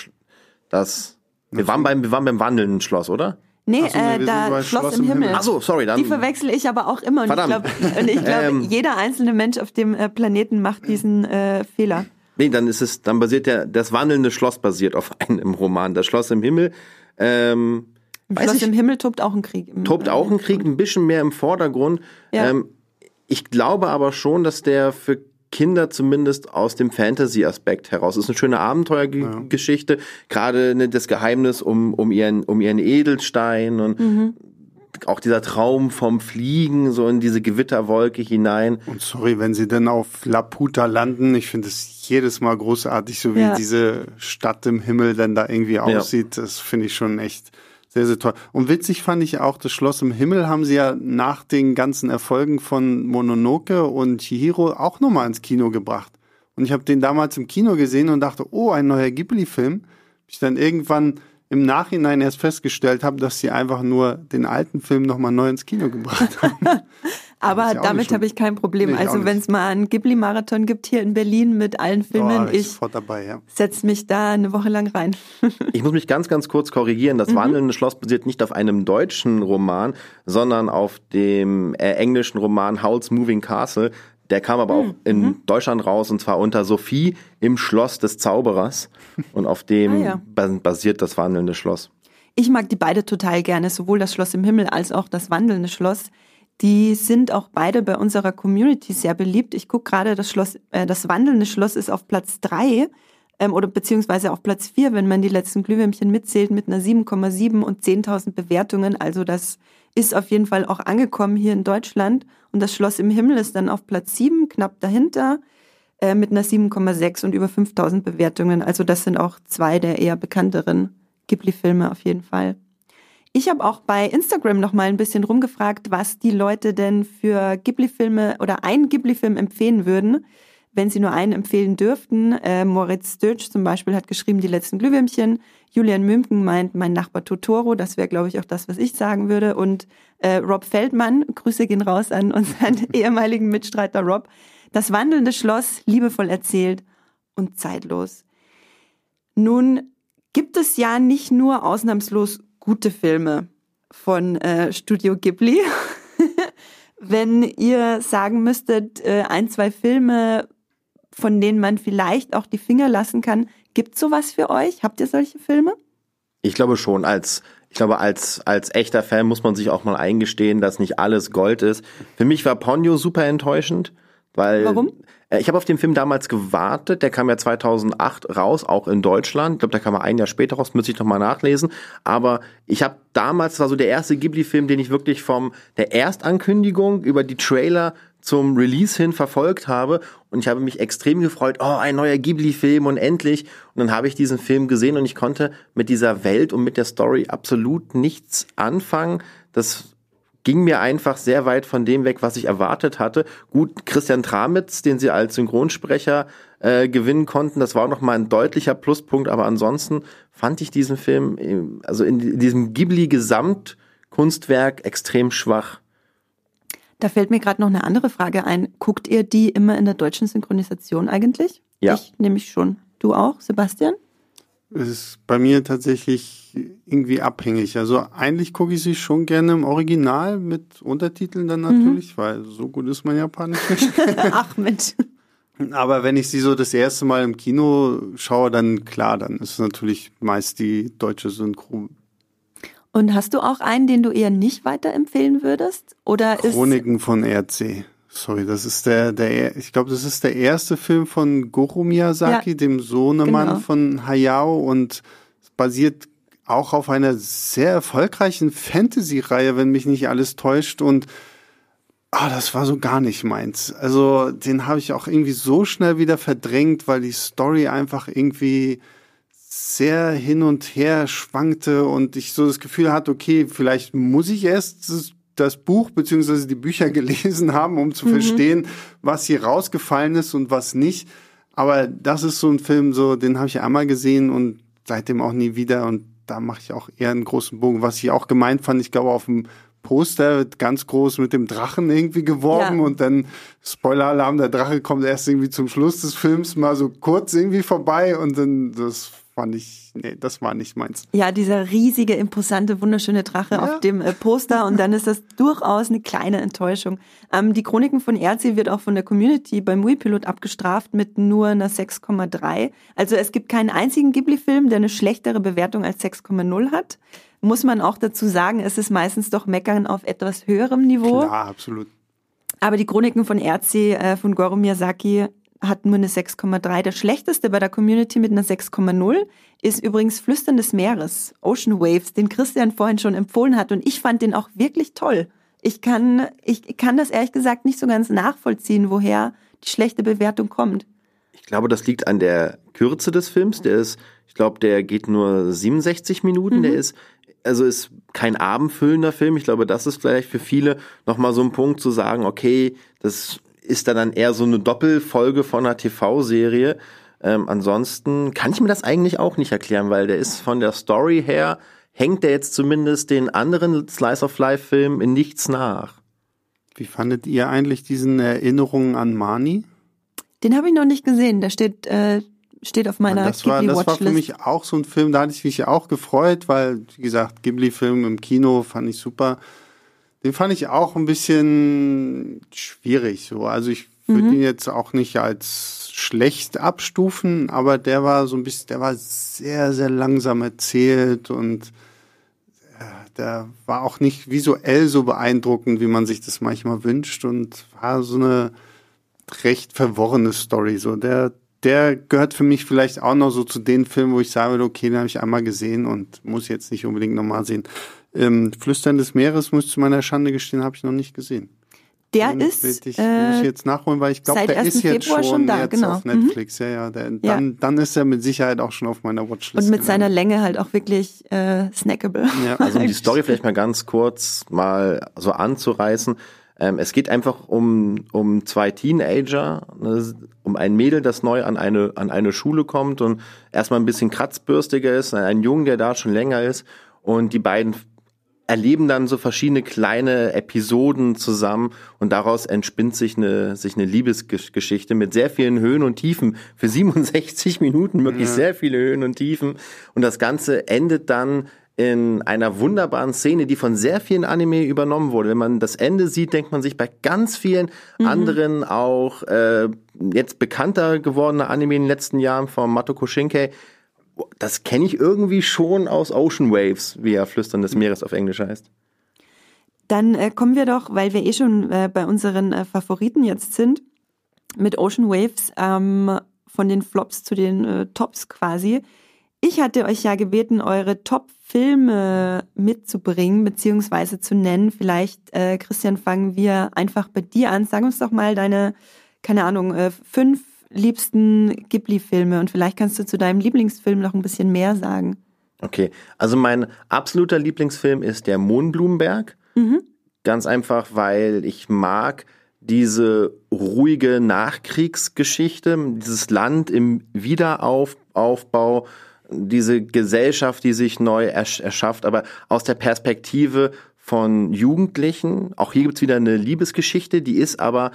dass wir waren beim, wir waren beim wandelnden Schloss, oder? Nee, so, äh, da Schloss, Schloss, im, Himmel. Himmel. Ach so, sorry. Dann die verwechsel ich aber auch immer. Und Verdammt. ich glaube, glaub, [LAUGHS] ähm, jeder einzelne Mensch auf dem äh, Planeten macht diesen äh, Fehler. Nee, dann ist es, dann basiert der, das wandelnde Schloss basiert auf [LAUGHS] einem Roman. Das Schloss im Himmel. Ähm, Im Schloss ich, im Himmel tobt auch ein Krieg. Im, tobt auch ein Krieg, ein bisschen mehr im Vordergrund. Ja. Ähm, ich glaube aber schon, dass der für Kinder zumindest aus dem Fantasy-Aspekt heraus. Es ist eine schöne Abenteuergeschichte, ja. gerade ne, das Geheimnis um, um, ihren, um ihren Edelstein und mhm. auch dieser Traum vom Fliegen, so in diese Gewitterwolke hinein. Und sorry, wenn sie dann auf Laputa landen, ich finde es jedes Mal großartig, so wie ja. diese Stadt im Himmel dann da irgendwie aussieht. Ja. Das finde ich schon echt sehr, sehr toll. Und witzig fand ich auch, das Schloss im Himmel haben sie ja nach den ganzen Erfolgen von Mononoke und Chihiro auch nochmal ins Kino gebracht. Und ich habe den damals im Kino gesehen und dachte, oh, ein neuer Ghibli-Film. Ich dann irgendwann im Nachhinein erst festgestellt habe, dass sie einfach nur den alten Film nochmal neu ins Kino gebracht haben. [LAUGHS] Aber damit habe ich kein Problem. Nee, also wenn es mal einen Ghibli-Marathon gibt hier in Berlin mit allen Filmen, oh, ich, ich dabei, ja. setze mich da eine Woche lang rein. [LAUGHS] ich muss mich ganz, ganz kurz korrigieren. Das mhm. Wandelnde Schloss basiert nicht auf einem deutschen Roman, sondern auf dem äh, englischen Roman Howl's Moving Castle. Der kam aber auch mhm. in mhm. Deutschland raus und zwar unter Sophie im Schloss des Zauberers. Und auf dem ah, ja. basiert das wandelnde Schloss. Ich mag die beide total gerne, sowohl das Schloss im Himmel als auch das wandelnde Schloss. Die sind auch beide bei unserer Community sehr beliebt. Ich gucke gerade, das Schloss, äh, das wandelnde Schloss ist auf Platz drei ähm, oder beziehungsweise auf Platz vier, wenn man die letzten Glühwürmchen mitzählt, mit einer 7,7 und 10.000 Bewertungen. Also das ist auf jeden Fall auch angekommen hier in Deutschland. Und das Schloss im Himmel ist dann auf Platz sieben, knapp dahinter, äh, mit einer 7,6 und über 5000 Bewertungen. Also das sind auch zwei der eher bekannteren Ghibli-Filme auf jeden Fall. Ich habe auch bei Instagram noch mal ein bisschen rumgefragt, was die Leute denn für Ghibli-Filme oder einen Ghibli-Film empfehlen würden, wenn sie nur einen empfehlen dürften. Äh, Moritz Stötsch zum Beispiel hat geschrieben, die letzten Glühwürmchen. Julian Mümken meint, mein Nachbar Totoro. Das wäre, glaube ich, auch das, was ich sagen würde. Und äh, Rob Feldmann, Grüße gehen raus an unseren [LAUGHS] ehemaligen Mitstreiter Rob. Das wandelnde Schloss, liebevoll erzählt und zeitlos. Nun gibt es ja nicht nur ausnahmslos gute Filme von äh, Studio Ghibli. [LAUGHS] Wenn ihr sagen müsstet, äh, ein, zwei Filme, von denen man vielleicht auch die Finger lassen kann, gibt sowas für euch? Habt ihr solche Filme? Ich glaube schon, als ich glaube, als, als echter Fan muss man sich auch mal eingestehen, dass nicht alles Gold ist. Für mich war Ponyo super enttäuschend, weil Warum? Äh, ich habe auf den Film damals gewartet, der kam ja 2008 raus, auch in Deutschland. Ich glaube, der kam mal ein Jahr später raus, müsste ich noch mal nachlesen. Aber ich habe damals, das war so der erste Ghibli-Film, den ich wirklich vom der Erstankündigung über die Trailer zum Release hin verfolgt habe und ich habe mich extrem gefreut, oh, ein neuer Ghibli-Film und endlich. Und dann habe ich diesen Film gesehen und ich konnte mit dieser Welt und mit der Story absolut nichts anfangen. Das ging mir einfach sehr weit von dem weg, was ich erwartet hatte. Gut, Christian Tramitz, den sie als Synchronsprecher äh, gewinnen konnten, das war auch noch mal ein deutlicher Pluspunkt, aber ansonsten fand ich diesen Film, äh, also in diesem Ghibli-Gesamtkunstwerk extrem schwach. Da fällt mir gerade noch eine andere Frage ein. Guckt ihr die immer in der deutschen Synchronisation eigentlich? Ja. Ich nämlich schon. Du auch, Sebastian? Es ist bei mir tatsächlich irgendwie abhängig. Also eigentlich gucke ich sie schon gerne im Original mit Untertiteln dann mhm. natürlich, mhm. weil so gut ist mein Japanisch nicht. [LAUGHS] Ach Mensch. Aber wenn ich sie so das erste Mal im Kino schaue, dann klar, dann ist natürlich meist die deutsche Synchro. Und hast du auch einen, den du eher nicht weiterempfehlen würdest? Oder Chroniken von RC. Sorry, das ist der, der, ich glaube, das ist der erste Film von Goro Miyazaki, ja, dem Sohnemann genau. von Hayao und basiert auch auf einer sehr erfolgreichen Fantasy-Reihe, wenn mich nicht alles täuscht und ah, das war so gar nicht meins. Also den habe ich auch irgendwie so schnell wieder verdrängt, weil die Story einfach irgendwie sehr hin und her schwankte und ich so das Gefühl hatte, okay, vielleicht muss ich erst das Buch beziehungsweise die Bücher [LAUGHS] gelesen haben, um zu mhm. verstehen, was hier rausgefallen ist und was nicht. Aber das ist so ein Film, so den habe ich einmal gesehen und seitdem auch nie wieder. Und da mache ich auch eher einen großen Bogen. Was ich auch gemeint fand, ich glaube, auf dem Poster wird ganz groß mit dem Drachen irgendwie geworben ja. und dann Spoiler-Alarm, der Drache kommt erst irgendwie zum Schluss des Films mal so kurz irgendwie vorbei und dann das fand ich, nee, das war nicht meins. Ja, dieser riesige, imposante, wunderschöne Drache ja. auf dem äh, Poster und dann ist das durchaus eine kleine Enttäuschung. Ähm, die Chroniken von Erzi wird auch von der Community beim Wii-Pilot abgestraft mit nur einer 6,3. Also es gibt keinen einzigen Ghibli-Film, der eine schlechtere Bewertung als 6,0 hat. Muss man auch dazu sagen, es ist meistens doch Meckern auf etwas höherem Niveau. Ja, absolut. Aber die Chroniken von Erzi äh, von Goro Miyazaki hat nur eine 6,3. Der schlechteste bei der Community mit einer 6,0 ist übrigens Flüstern des Meeres, Ocean Waves, den Christian vorhin schon empfohlen hat. Und ich fand den auch wirklich toll. Ich kann, ich kann das ehrlich gesagt nicht so ganz nachvollziehen, woher die schlechte Bewertung kommt. Ich glaube, das liegt an der Kürze des Films. Der ist, ich glaube, der geht nur 67 Minuten. Mhm. Der ist, also ist kein abendfüllender Film. Ich glaube, das ist vielleicht für viele nochmal so ein Punkt zu sagen, okay, das ist da dann eher so eine Doppelfolge von einer TV-Serie. Ähm, ansonsten kann ich mir das eigentlich auch nicht erklären, weil der ist von der Story her, hängt der jetzt zumindest den anderen Slice of Life-Filmen in nichts nach. Wie fandet ihr eigentlich diesen Erinnerungen an Mani? Den habe ich noch nicht gesehen. Der steht, äh, steht auf meiner das war, Das war für mich auch so ein Film, da hatte ich mich auch gefreut, weil, wie gesagt, Ghibli-Film im Kino fand ich super. Den fand ich auch ein bisschen schwierig so. Also ich würde mhm. ihn jetzt auch nicht als schlecht abstufen, aber der war so ein bisschen, der war sehr, sehr langsam erzählt und der war auch nicht visuell so beeindruckend, wie man sich das manchmal wünscht und war so eine recht verworrene Story. So der, der gehört für mich vielleicht auch noch so zu den Filmen, wo ich sage, okay, den habe ich einmal gesehen und muss jetzt nicht unbedingt nochmal sehen. Ähm, Flüstern des Meeres, muss ich zu meiner Schande gestehen, habe ich noch nicht gesehen. Der Den ist. Ich, äh, muss ich jetzt nachholen, weil ich glaube, der ist jetzt schon, schon da, jetzt genau. auf mhm. Netflix. Mhm. Ja, ja, der, dann, ja. dann ist er mit Sicherheit auch schon auf meiner Watchlist. Und mit genau. seiner Länge halt auch wirklich äh, snackable. Ja. Also um die [LAUGHS] Story vielleicht mal ganz kurz mal so anzureißen. Ähm, es geht einfach um, um zwei Teenager, ne, um ein Mädel, das neu an eine, an eine Schule kommt und erstmal ein bisschen kratzbürstiger ist, ein Jungen, der da schon länger ist. Und die beiden erleben dann so verschiedene kleine Episoden zusammen und daraus entspinnt sich eine, sich eine Liebesgeschichte mit sehr vielen Höhen und Tiefen. Für [LAUGHS] 67 Minuten wirklich ja. sehr viele Höhen und Tiefen. Und das Ganze endet dann in einer wunderbaren Szene, die von sehr vielen Anime übernommen wurde. Wenn man das Ende sieht, denkt man sich bei ganz vielen mhm. anderen auch äh, jetzt bekannter gewordene Anime in den letzten Jahren von Matoko Shinkai, das kenne ich irgendwie schon aus Ocean Waves, wie ja Flüstern des Meeres auf Englisch heißt. Dann äh, kommen wir doch, weil wir eh schon äh, bei unseren äh, Favoriten jetzt sind, mit Ocean Waves ähm, von den Flops zu den äh, Tops quasi. Ich hatte euch ja gebeten, eure Top-Filme mitzubringen, beziehungsweise zu nennen. Vielleicht, äh, Christian, fangen wir einfach bei dir an. Sag uns doch mal deine, keine Ahnung, äh, fünf liebsten Ghibli-Filme und vielleicht kannst du zu deinem Lieblingsfilm noch ein bisschen mehr sagen. Okay, also mein absoluter Lieblingsfilm ist der Mohnblumenberg. Mhm. Ganz einfach, weil ich mag diese ruhige Nachkriegsgeschichte, dieses Land im Wiederaufbau, diese Gesellschaft, die sich neu ersch erschafft, aber aus der Perspektive von Jugendlichen. Auch hier gibt's wieder eine Liebesgeschichte, die ist aber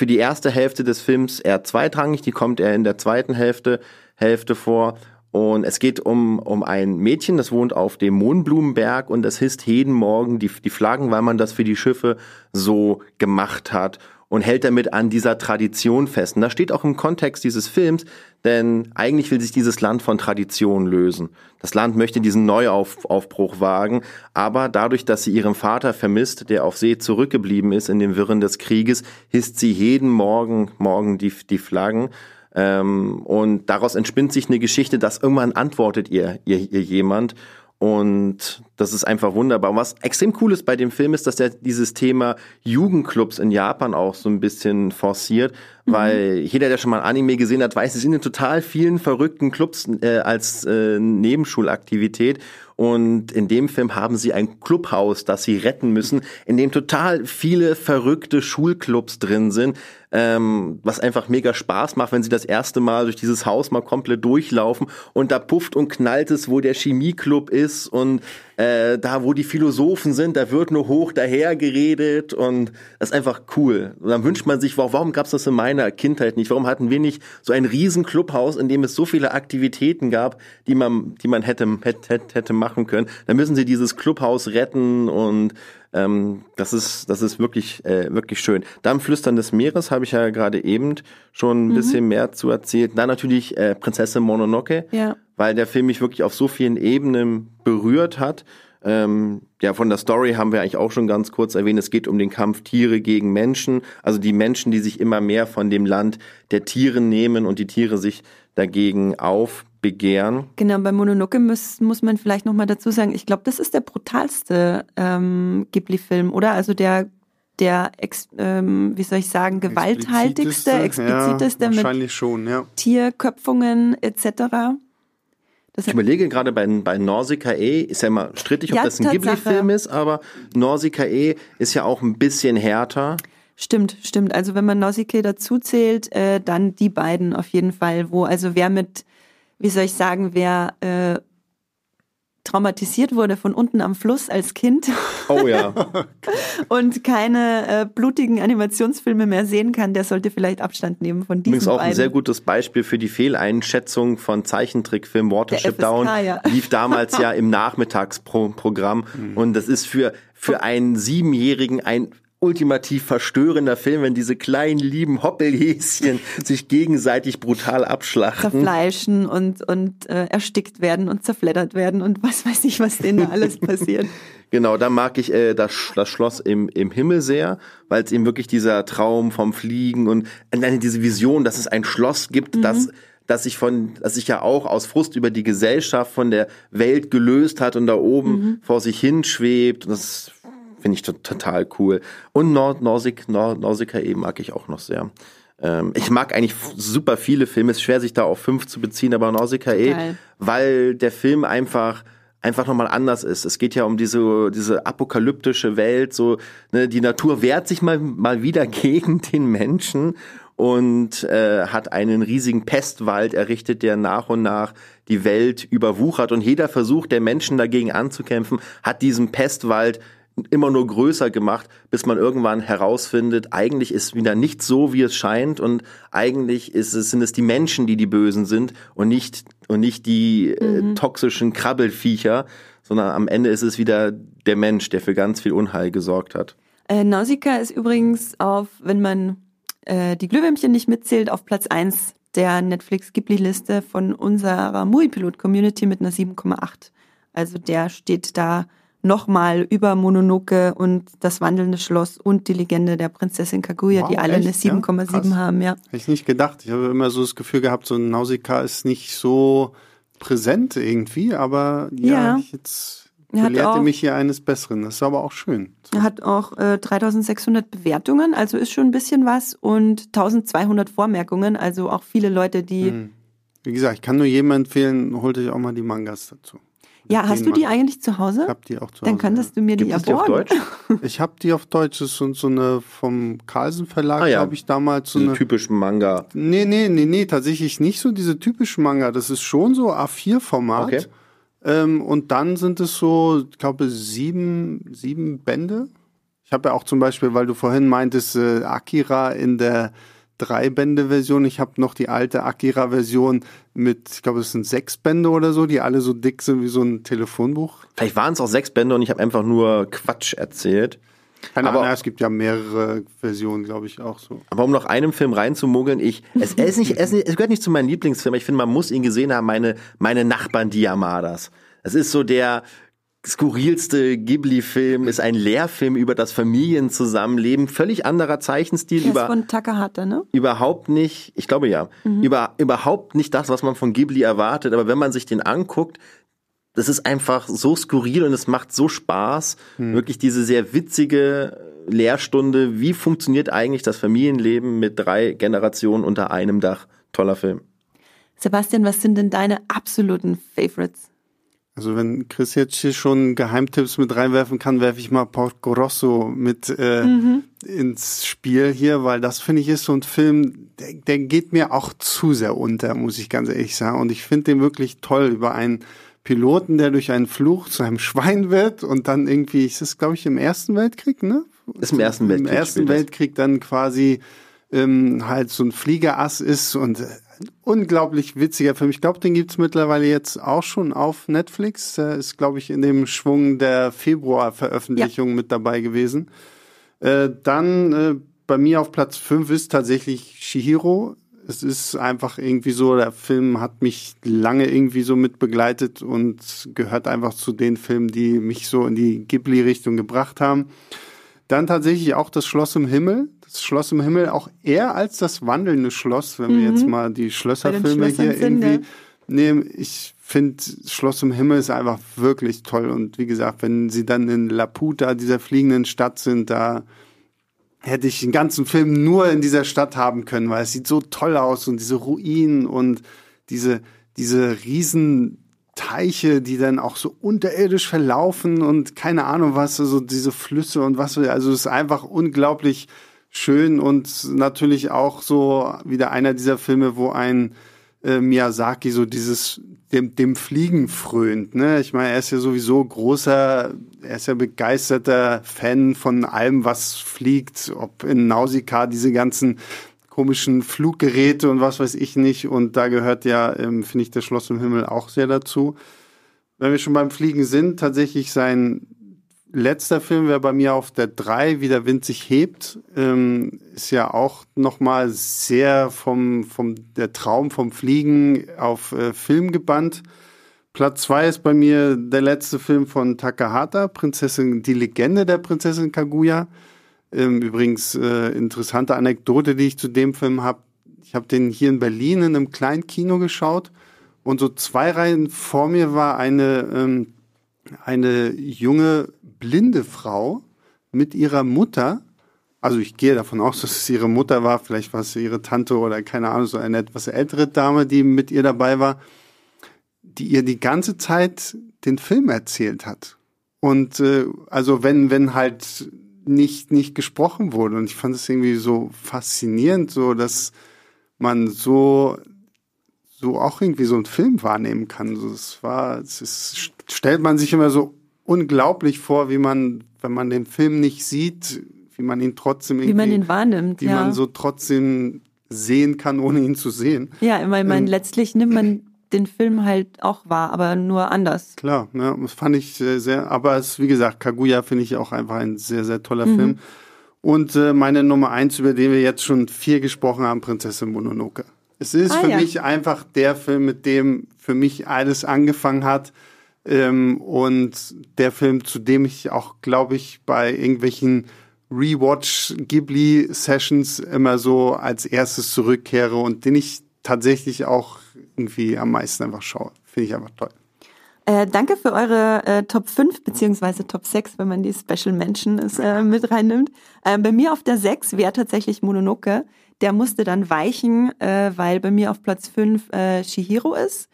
für die erste Hälfte des Films eher zweitrangig, die kommt eher in der zweiten Hälfte, Hälfte vor. Und es geht um, um ein Mädchen, das wohnt auf dem Mohnblumenberg und das hisst jeden Morgen die, die Flaggen, weil man das für die Schiffe so gemacht hat und hält damit an dieser Tradition fest. Und das steht auch im Kontext dieses Films, denn eigentlich will sich dieses Land von Tradition lösen. Das Land möchte diesen Neuaufbruch wagen, aber dadurch, dass sie ihren Vater vermisst, der auf See zurückgeblieben ist in den Wirren des Krieges, hisst sie jeden Morgen, morgen die, die Flaggen. Ähm, und daraus entspinnt sich eine Geschichte, dass irgendwann antwortet ihr, ihr, ihr jemand. Und das ist einfach wunderbar. Und was extrem cool ist bei dem Film ist, dass er dieses Thema Jugendclubs in Japan auch so ein bisschen forciert, mhm. weil jeder, der schon mal Anime gesehen hat, weiß, es sind in total vielen verrückten Clubs äh, als äh, Nebenschulaktivität. Und in dem Film haben sie ein Clubhaus, das sie retten müssen, in dem total viele verrückte Schulclubs drin sind, ähm, was einfach mega Spaß macht, wenn sie das erste Mal durch dieses Haus mal komplett durchlaufen und da pufft und knallt es, wo der Chemieclub ist und äh, da, wo die Philosophen sind, da wird nur hoch daher geredet und das ist einfach cool. Und dann wünscht man sich, warum gab es das in meiner Kindheit nicht? Warum hatten wir nicht so ein riesen Clubhaus, in dem es so viele Aktivitäten gab, die man, die man hätte, hätte, hätte machen können? Dann müssen sie dieses Clubhaus retten und ähm, das ist, das ist wirklich, äh, wirklich schön. Dann Flüstern des Meeres habe ich ja gerade eben schon ein mhm. bisschen mehr zu erzählt. Dann natürlich äh, Prinzessin Mononoke, ja. weil der Film mich wirklich auf so vielen Ebenen berührt hat. Ähm, ja, von der Story haben wir eigentlich auch schon ganz kurz erwähnt. Es geht um den Kampf Tiere gegen Menschen. Also die Menschen, die sich immer mehr von dem Land der Tiere nehmen und die Tiere sich dagegen auf begehren. Genau, bei Mononoke muss, muss man vielleicht nochmal dazu sagen, ich glaube, das ist der brutalste ähm, Ghibli-Film, oder? Also der, der ex, ähm, wie soll ich sagen, gewalthaltigste, expliziteste, ja, wahrscheinlich schon, ja. Tierköpfungen etc. Das ich überlege gerade bei, bei Nausicaa, ist ja immer strittig, ob ja, das ein Ghibli-Film ist, aber Nausicaa ist ja auch ein bisschen härter. Stimmt, stimmt. Also wenn man Nausicaa dazu zählt, äh, dann die beiden auf jeden Fall, wo also wer mit, wie soll ich sagen, wer äh, traumatisiert wurde von unten am Fluss als Kind Oh ja. [LAUGHS] und keine äh, blutigen Animationsfilme mehr sehen kann, der sollte vielleicht Abstand nehmen von diesen Übrigens auch ein beiden. sehr gutes Beispiel für die Fehleinschätzung von Zeichentrickfilm Watership FSK, Down. ja. Lief damals ja [LAUGHS] im Nachmittagsprogramm. Und das ist für, für einen Siebenjährigen ein ultimativ verstörender Film, wenn diese kleinen lieben Hoppelhäschen [LAUGHS] sich gegenseitig brutal abschlachten. zerfleischen und, und äh, erstickt werden und zerfleddert werden und was weiß ich, was denen da alles [LAUGHS] passiert. Genau, da mag ich äh, das, das Schloss im, im Himmel sehr, weil es eben wirklich dieser Traum vom Fliegen und alleine diese Vision, dass es ein Schloss gibt, das das sich von, das sich ja auch aus Frust über die Gesellschaft von der Welt gelöst hat und da oben vor sich hin schwebt. Und das finde ich to total cool. Und Nord Norsik, Nord Nausicaa eben mag ich auch noch sehr. Ähm, ich mag eigentlich super viele Filme. Es ist schwer, sich da auf fünf zu beziehen, aber Nausicaa eh, weil der Film einfach einfach nochmal anders ist. Es geht ja um diese, diese apokalyptische Welt, so, ne, die Natur wehrt sich mal, mal wieder [LAUGHS] gegen den Menschen und äh, hat einen riesigen Pestwald errichtet, der nach und nach die Welt überwuchert. Und jeder Versuch der Menschen dagegen anzukämpfen, hat diesen Pestwald immer nur größer gemacht, bis man irgendwann herausfindet, eigentlich ist wieder nicht so, wie es scheint und eigentlich ist es, sind es die Menschen, die die Bösen sind und nicht, und nicht die äh, toxischen Krabbelfiecher, sondern am Ende ist es wieder der Mensch, der für ganz viel Unheil gesorgt hat. Äh, Nausicaa ist übrigens auf, wenn man äh, die Glühwürmchen nicht mitzählt, auf Platz 1 der Netflix-Ghibli-Liste von unserer Movie-Pilot-Community mit einer 7,8. Also der steht da nochmal über Mononoke und das wandelnde Schloss und die Legende der Prinzessin Kaguya, die Wow, alle eine echt? Ja, 7,7 krass. haben, ja. Hätte ich nicht gedacht. Ich habe immer so das Gefühl gehabt, so ein Nausicaa ist nicht so präsent irgendwie, aber ja, Ja. ich jetzt belehrte mich hier eines Besseren. Das ist aber auch schön. Er hat auch äh, 3600 Bewertungen, also ist schon ein bisschen was und 1200 Vormerkungen, also auch viele Leute, die Hm. Wie gesagt, ich kann nur jedem empfehlen, holt euch auch mal die Mangas dazu. Ja, hast du die eigentlich zu Hause? Ich habe die auch zu Dann Hause. könntest du mir die Gibt es die auf erborgen. Deutsch? [LAUGHS] Ich habe die auf Deutsch. Das ist so, eine vom Carlsen Verlag, Ah ja. glaube ich, damals so Diese eine. typischen Manga. Nee, nee, nee, nee, tatsächlich nicht so diese typischen Manga. Das ist schon so A4-Format. Okay. Ähm, und dann sind es so, ich glaube, sieben, sieben Bände. Ich habe ja auch zum Beispiel, weil du vorhin meintest, äh, Akira in der Drei-Bände-Version. Ich habe noch die alte Akira-Version mit, ich glaube, es sind sechs Bände oder so, die alle so dick sind wie so ein Telefonbuch. Vielleicht waren es auch sechs Bände und ich habe einfach nur Quatsch erzählt. Keine Aber- Ahnung, es gibt ja mehrere Versionen, glaube ich, auch so. Aber um noch einem Film reinzumogeln, ich, es, ist nicht, nicht, es gehört nicht zu meinen Lieblingsfilmen. Ich finde, man muss ihn gesehen haben, meine, meine Nachbarn, die Yamadas. Es ist so der skurrilste Ghibli-Film, ist ein Lehrfilm über das Familienzusammenleben, völlig anderer Zeichenstil, Der ist über, von Takahata, ne? überhaupt nicht, ich glaube ja, über, überhaupt nicht das, was man von Ghibli erwartet, aber wenn man sich den anguckt, das ist einfach so skurril und es macht so Spaß. Wirklich diese sehr witzige Lehrstunde. Wie funktioniert eigentlich das Familienleben mit drei Generationen unter einem Dach? Toller Film. Sebastian, was sind denn deine absoluten Favorites? Also wenn Chris jetzt hier schon Geheimtipps mit reinwerfen kann, werfe ich mal Porco Rosso mit äh, ins Spiel hier, weil das finde ich ist so ein Film, der, der geht mir auch zu sehr unter, muss ich ganz ehrlich sagen. Und ich finde den wirklich toll über einen Piloten, der durch einen Fluch zu einem Schwein wird und dann irgendwie, ist das glaube ich im Ersten Weltkrieg, ne? Ist im Ersten Weltkrieg Im Ersten. Weltkrieg dann quasi ähm, halt so ein Fliegerass ist und äh, unglaublich witziger Film. Ich glaube, den gibt's mittlerweile jetzt auch schon auf Netflix. Der ist, glaube ich, in dem Schwung der Februar-Veröffentlichung mit dabei gewesen. Äh, dann äh, bei mir auf Platz fünf ist tatsächlich Shihiro. Es ist einfach irgendwie so, der Film hat mich lange irgendwie so mit begleitet und gehört einfach zu den Filmen, die mich so in die Ghibli-Richtung gebracht haben. Dann tatsächlich auch das Schloss im Himmel. Das Schloss im Himmel auch eher als das wandelnde Schloss, wenn wir jetzt mal die Schlösserfilme hier irgendwie nehmen. Ich finde, Schloss im Himmel ist einfach wirklich toll. Und wie gesagt, wenn sie dann in Laputa, dieser fliegenden Stadt sind, da hätte ich den ganzen Film nur in dieser Stadt haben können, weil es sieht so toll aus und diese Ruinen und diese, diese riesen Teiche, die dann auch so unterirdisch verlaufen und keine Ahnung was, also diese Flüsse und was, also es ist einfach unglaublich schön und natürlich auch so wieder einer dieser Filme, wo ein äh, Miyazaki so dieses dem, dem Fliegen frönt. Ne? Ich meine, er ist ja sowieso großer, er ist ja begeisterter Fan von allem, was fliegt, ob in Nausicaa diese ganzen komischen Fluggeräte und was weiß ich nicht. Und da gehört ja, ähm, finde ich, das Schloss im Himmel auch sehr dazu. Wenn wir schon beim Fliegen sind, tatsächlich sein letzter Film wäre bei mir auf der 3, wie der Wind sich hebt. Ähm, ist ja auch nochmal sehr vom, vom der Traum vom Fliegen auf äh, Film gebannt. Platz 2 ist bei mir der letzte Film von Takahata, Prinzessin, die Legende der Prinzessin Kaguya. Ähm, übrigens äh, interessante Anekdote, die ich zu dem Film habe. Ich habe den hier in Berlin in einem kleinen Kino geschaut und so zwei Reihen vor mir war eine ähm, eine junge blinde Frau mit ihrer Mutter, also ich gehe davon aus, dass es ihre Mutter war, vielleicht war es ihre Tante oder keine Ahnung, so eine etwas ältere Dame, die mit ihr dabei war, die ihr die ganze Zeit den Film erzählt hat. Und äh, also wenn, wenn halt nicht, nicht gesprochen wurde. Und ich fand es irgendwie so faszinierend, so dass man so so auch irgendwie so einen Film wahrnehmen kann. So, es war, es ist, stellt man sich immer so unglaublich vor, wie man, wenn man den Film nicht sieht, wie man ihn trotzdem irgendwie, wie man ihn wahrnimmt, wie ja. man so trotzdem sehen kann, ohne ihn zu sehen. Ja, ich meine, Ähm, letztlich nimmt man den Film halt auch wahr, aber nur anders. Klar, ne, das fand ich äh, sehr, aber es, wie gesagt, Kaguya finde ich auch einfach ein sehr, sehr toller Mhm. Film. Und äh, meine Nummer eins, über den wir jetzt schon viel gesprochen haben, Prinzessin Mononoke. Es ist Ah, für ja. mich einfach der Film, mit dem für mich alles angefangen hat. Ähm, und der Film, zu dem ich auch, glaube ich, bei irgendwelchen Rewatch Ghibli Sessions immer so als erstes zurückkehre und den ich tatsächlich auch irgendwie am meisten einfach schaue. Finde ich einfach toll. Äh, danke für eure äh, Top 5 beziehungsweise Top 6, wenn man die Special ist, äh, mit reinnimmt. Äh, bei mir auf der 6 wäre tatsächlich Mononoke. Der musste dann weichen, äh, weil bei mir auf Platz 5 äh, Shihiro ist.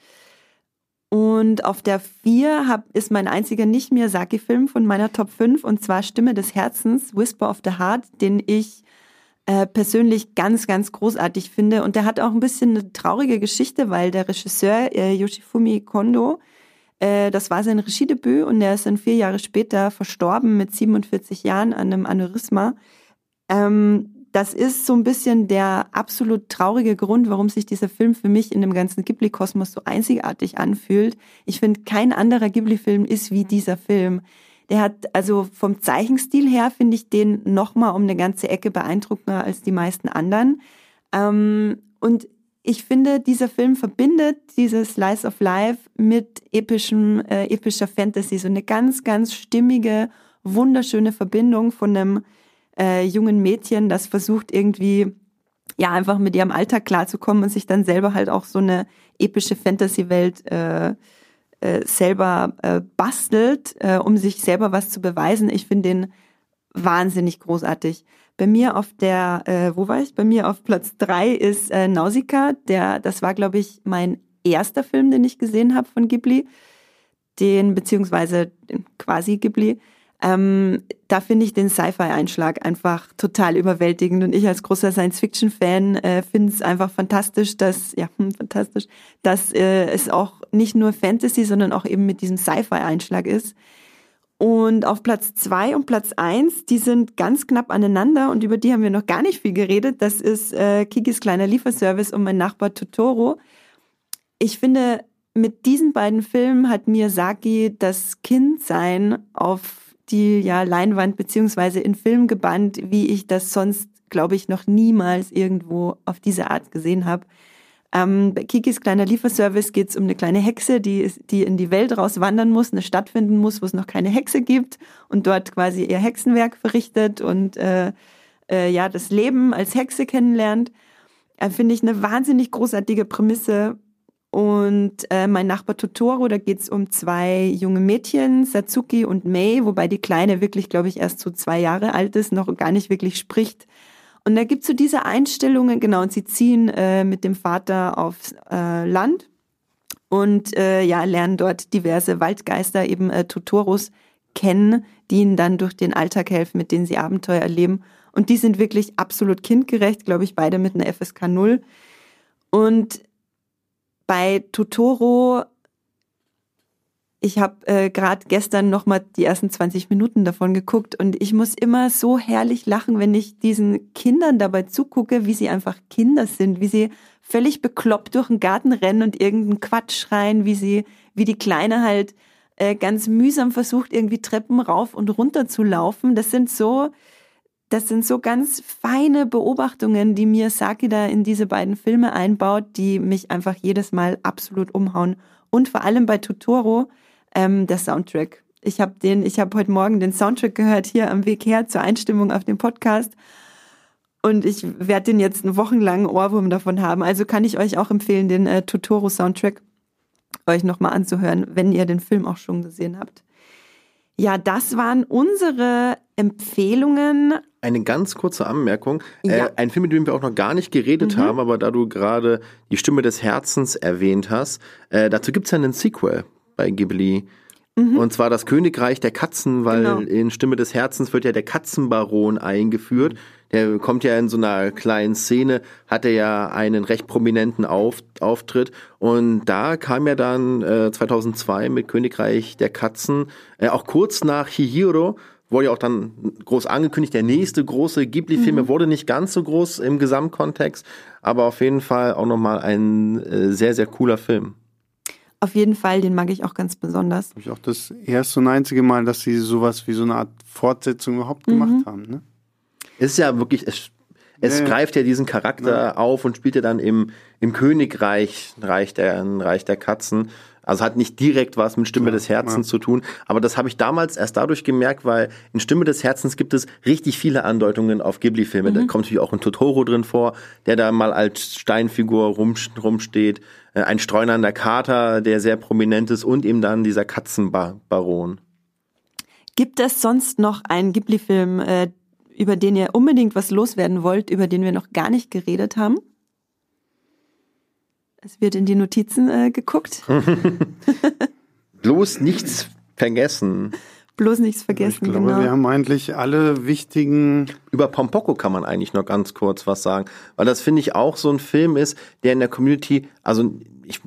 Und auf der 4 hab, ist mein einziger Nicht-Miyazaki-Film von meiner Top 5 und zwar Stimme des Herzens, Whisper of the Heart, den ich äh, persönlich ganz, ganz großartig finde. Und der hat auch ein bisschen eine traurige Geschichte, weil der Regisseur äh, Yoshifumi Kondo, äh, das war sein Regiedebüt und der ist dann vier Jahre später verstorben mit 47 Jahren an einem Aneurysma. Ähm, das ist so ein bisschen der absolut traurige Grund, warum sich dieser Film für mich in dem ganzen Ghibli-Kosmos so einzigartig anfühlt. Ich finde, kein anderer Ghibli-Film ist wie dieser Film. Der hat, also vom Zeichenstil her finde ich den nochmal um eine ganze Ecke beeindruckender als die meisten anderen. Ähm, und ich finde, dieser Film verbindet dieses Slice of Life mit epischem, äh, epischer Fantasy. So eine ganz, ganz stimmige, wunderschöne Verbindung von einem äh, jungen Mädchen, das versucht irgendwie ja einfach mit ihrem Alltag klarzukommen und sich dann selber halt auch so eine epische Fantasy-Welt äh, äh, selber äh, bastelt, äh, um sich selber was zu beweisen. Ich finde den wahnsinnig großartig. Bei mir auf der, äh, wo war ich? Bei mir auf Platz drei ist äh, Nausicaa. Der, das war, glaube ich, mein erster Film, den ich gesehen habe von Ghibli. Den, beziehungsweise den quasi Ghibli. Ähm, da finde ich den Sci-Fi-Einschlag einfach total überwältigend und ich als großer Science-Fiction-Fan äh, finde es einfach fantastisch, dass ja [LAUGHS] fantastisch, dass äh, es auch nicht nur Fantasy, sondern auch eben mit diesem Sci-Fi-Einschlag ist. Und auf Platz zwei und Platz eins, die sind ganz knapp aneinander und über die haben wir noch gar nicht viel geredet. Das ist äh, Kikis kleiner Lieferservice und mein Nachbar Totoro. Ich finde, mit diesen beiden Filmen hat Miyazaki das Kindsein auf die ja Leinwand beziehungsweise in Film gebannt, wie ich das sonst, glaube ich, noch niemals irgendwo auf diese Art gesehen habe. Ähm, bei Kikis kleiner Lieferservice geht es um eine kleine Hexe, die, die in die Welt rauswandern muss, eine Stadt finden muss, wo es noch keine Hexe gibt und dort quasi ihr Hexenwerk verrichtet und äh, äh, ja das Leben als Hexe kennenlernt. Äh, Finde ich eine wahnsinnig großartige Prämisse. Und äh, mein Nachbar Totoro, da geht's um zwei junge Mädchen, Satsuki und Mei, wobei die Kleine wirklich, glaube ich, erst so zwei Jahre alt ist, noch gar nicht wirklich spricht. Und da gibt's so diese Einstellungen, genau, und sie ziehen äh, mit dem Vater aufs äh, Land und äh, ja, lernen dort diverse Waldgeister, eben äh, Totoros kennen, die ihnen dann durch den Alltag helfen, mit denen sie Abenteuer erleben. Und die sind wirklich absolut kindgerecht, glaube ich, beide mit einer FSK 0. Und bei Totoro, ich habe äh, gerade gestern nochmal die ersten 20 Minuten davon geguckt und ich muss immer so herrlich lachen, wenn ich diesen Kindern dabei zugucke, wie sie einfach Kinder sind, wie sie völlig bekloppt durch den Garten rennen und irgendeinen Quatsch schreien, wie sie, wie die Kleine halt äh, ganz mühsam versucht, irgendwie Treppen rauf und runter zu laufen. Das sind so, das sind so ganz feine Beobachtungen, die Miyazaki da in diese beiden Filme einbaut, die mich einfach jedes Mal absolut umhauen. Und vor allem bei Totoro ähm, der Soundtrack. Ich habe den, heute Morgen den Soundtrack gehört hier am Weg her zur Einstimmung auf dem Podcast. Und ich werde den jetzt einen wochenlangen Ohrwurm davon haben. Also kann ich euch auch empfehlen, den äh, Totoro Soundtrack euch nochmal anzuhören, wenn ihr den Film auch schon gesehen habt. Ja, das waren unsere Empfehlungen. Eine ganz kurze Anmerkung. Ja. Äh, ein Film, mit dem wir auch noch gar nicht geredet Mhm. haben, aber da du gerade die Stimme des Herzens erwähnt hast, äh, dazu gibt's ja einen Sequel bei Ghibli. Und zwar das Königreich der Katzen, weil Mhm. Genau. in Stimme des Herzens wird ja der Katzenbaron eingeführt. Der kommt ja in so einer kleinen Szene, hat er ja einen recht prominenten Auf, Auftritt. Und da kam er dann äh, 2002 mit Königreich der Katzen, äh, auch kurz nach Hihiro, wurde ja auch dann groß angekündigt, der nächste große Ghibli-Film, er wurde nicht ganz so groß im Gesamtkontext, aber auf jeden Fall auch nochmal ein äh, sehr, sehr cooler Film. Auf jeden Fall, den mag ich auch ganz besonders. Habe ich auch das erste und einzige Mal, dass sie sowas wie so eine Art Fortsetzung überhaupt gemacht haben. Ne? Es ist ja wirklich, es, es Ja, ja. greift ja diesen Charakter auf und spielt ja dann im, im Königreich, Reich der, Reich der Katzen. Also hat nicht direkt was mit Stimme des Herzens zu tun. Aber das habe ich damals erst dadurch gemerkt, weil in Stimme des Herzens gibt es richtig viele Andeutungen auf Ghibli-Filme. Da kommt natürlich auch ein Totoro drin vor, der da mal als Steinfigur rum, rumsteht. Äh, Ein streunernder Kater, der sehr prominent ist und eben dann dieser Katzenbaron. Gibt es sonst noch einen Ghibli-Film, äh, über den ihr unbedingt was loswerden wollt, über den wir noch gar nicht geredet haben? Es wird in die Notizen äh, geguckt. [LAUGHS] Bloß nichts vergessen. Bloß nichts Ich vergessen, glaube, genau. wir haben eigentlich alle wichtigen Über Pompoko kann man eigentlich noch ganz kurz was sagen, weil das finde ich auch so ein Film ist, der in der Community, also ich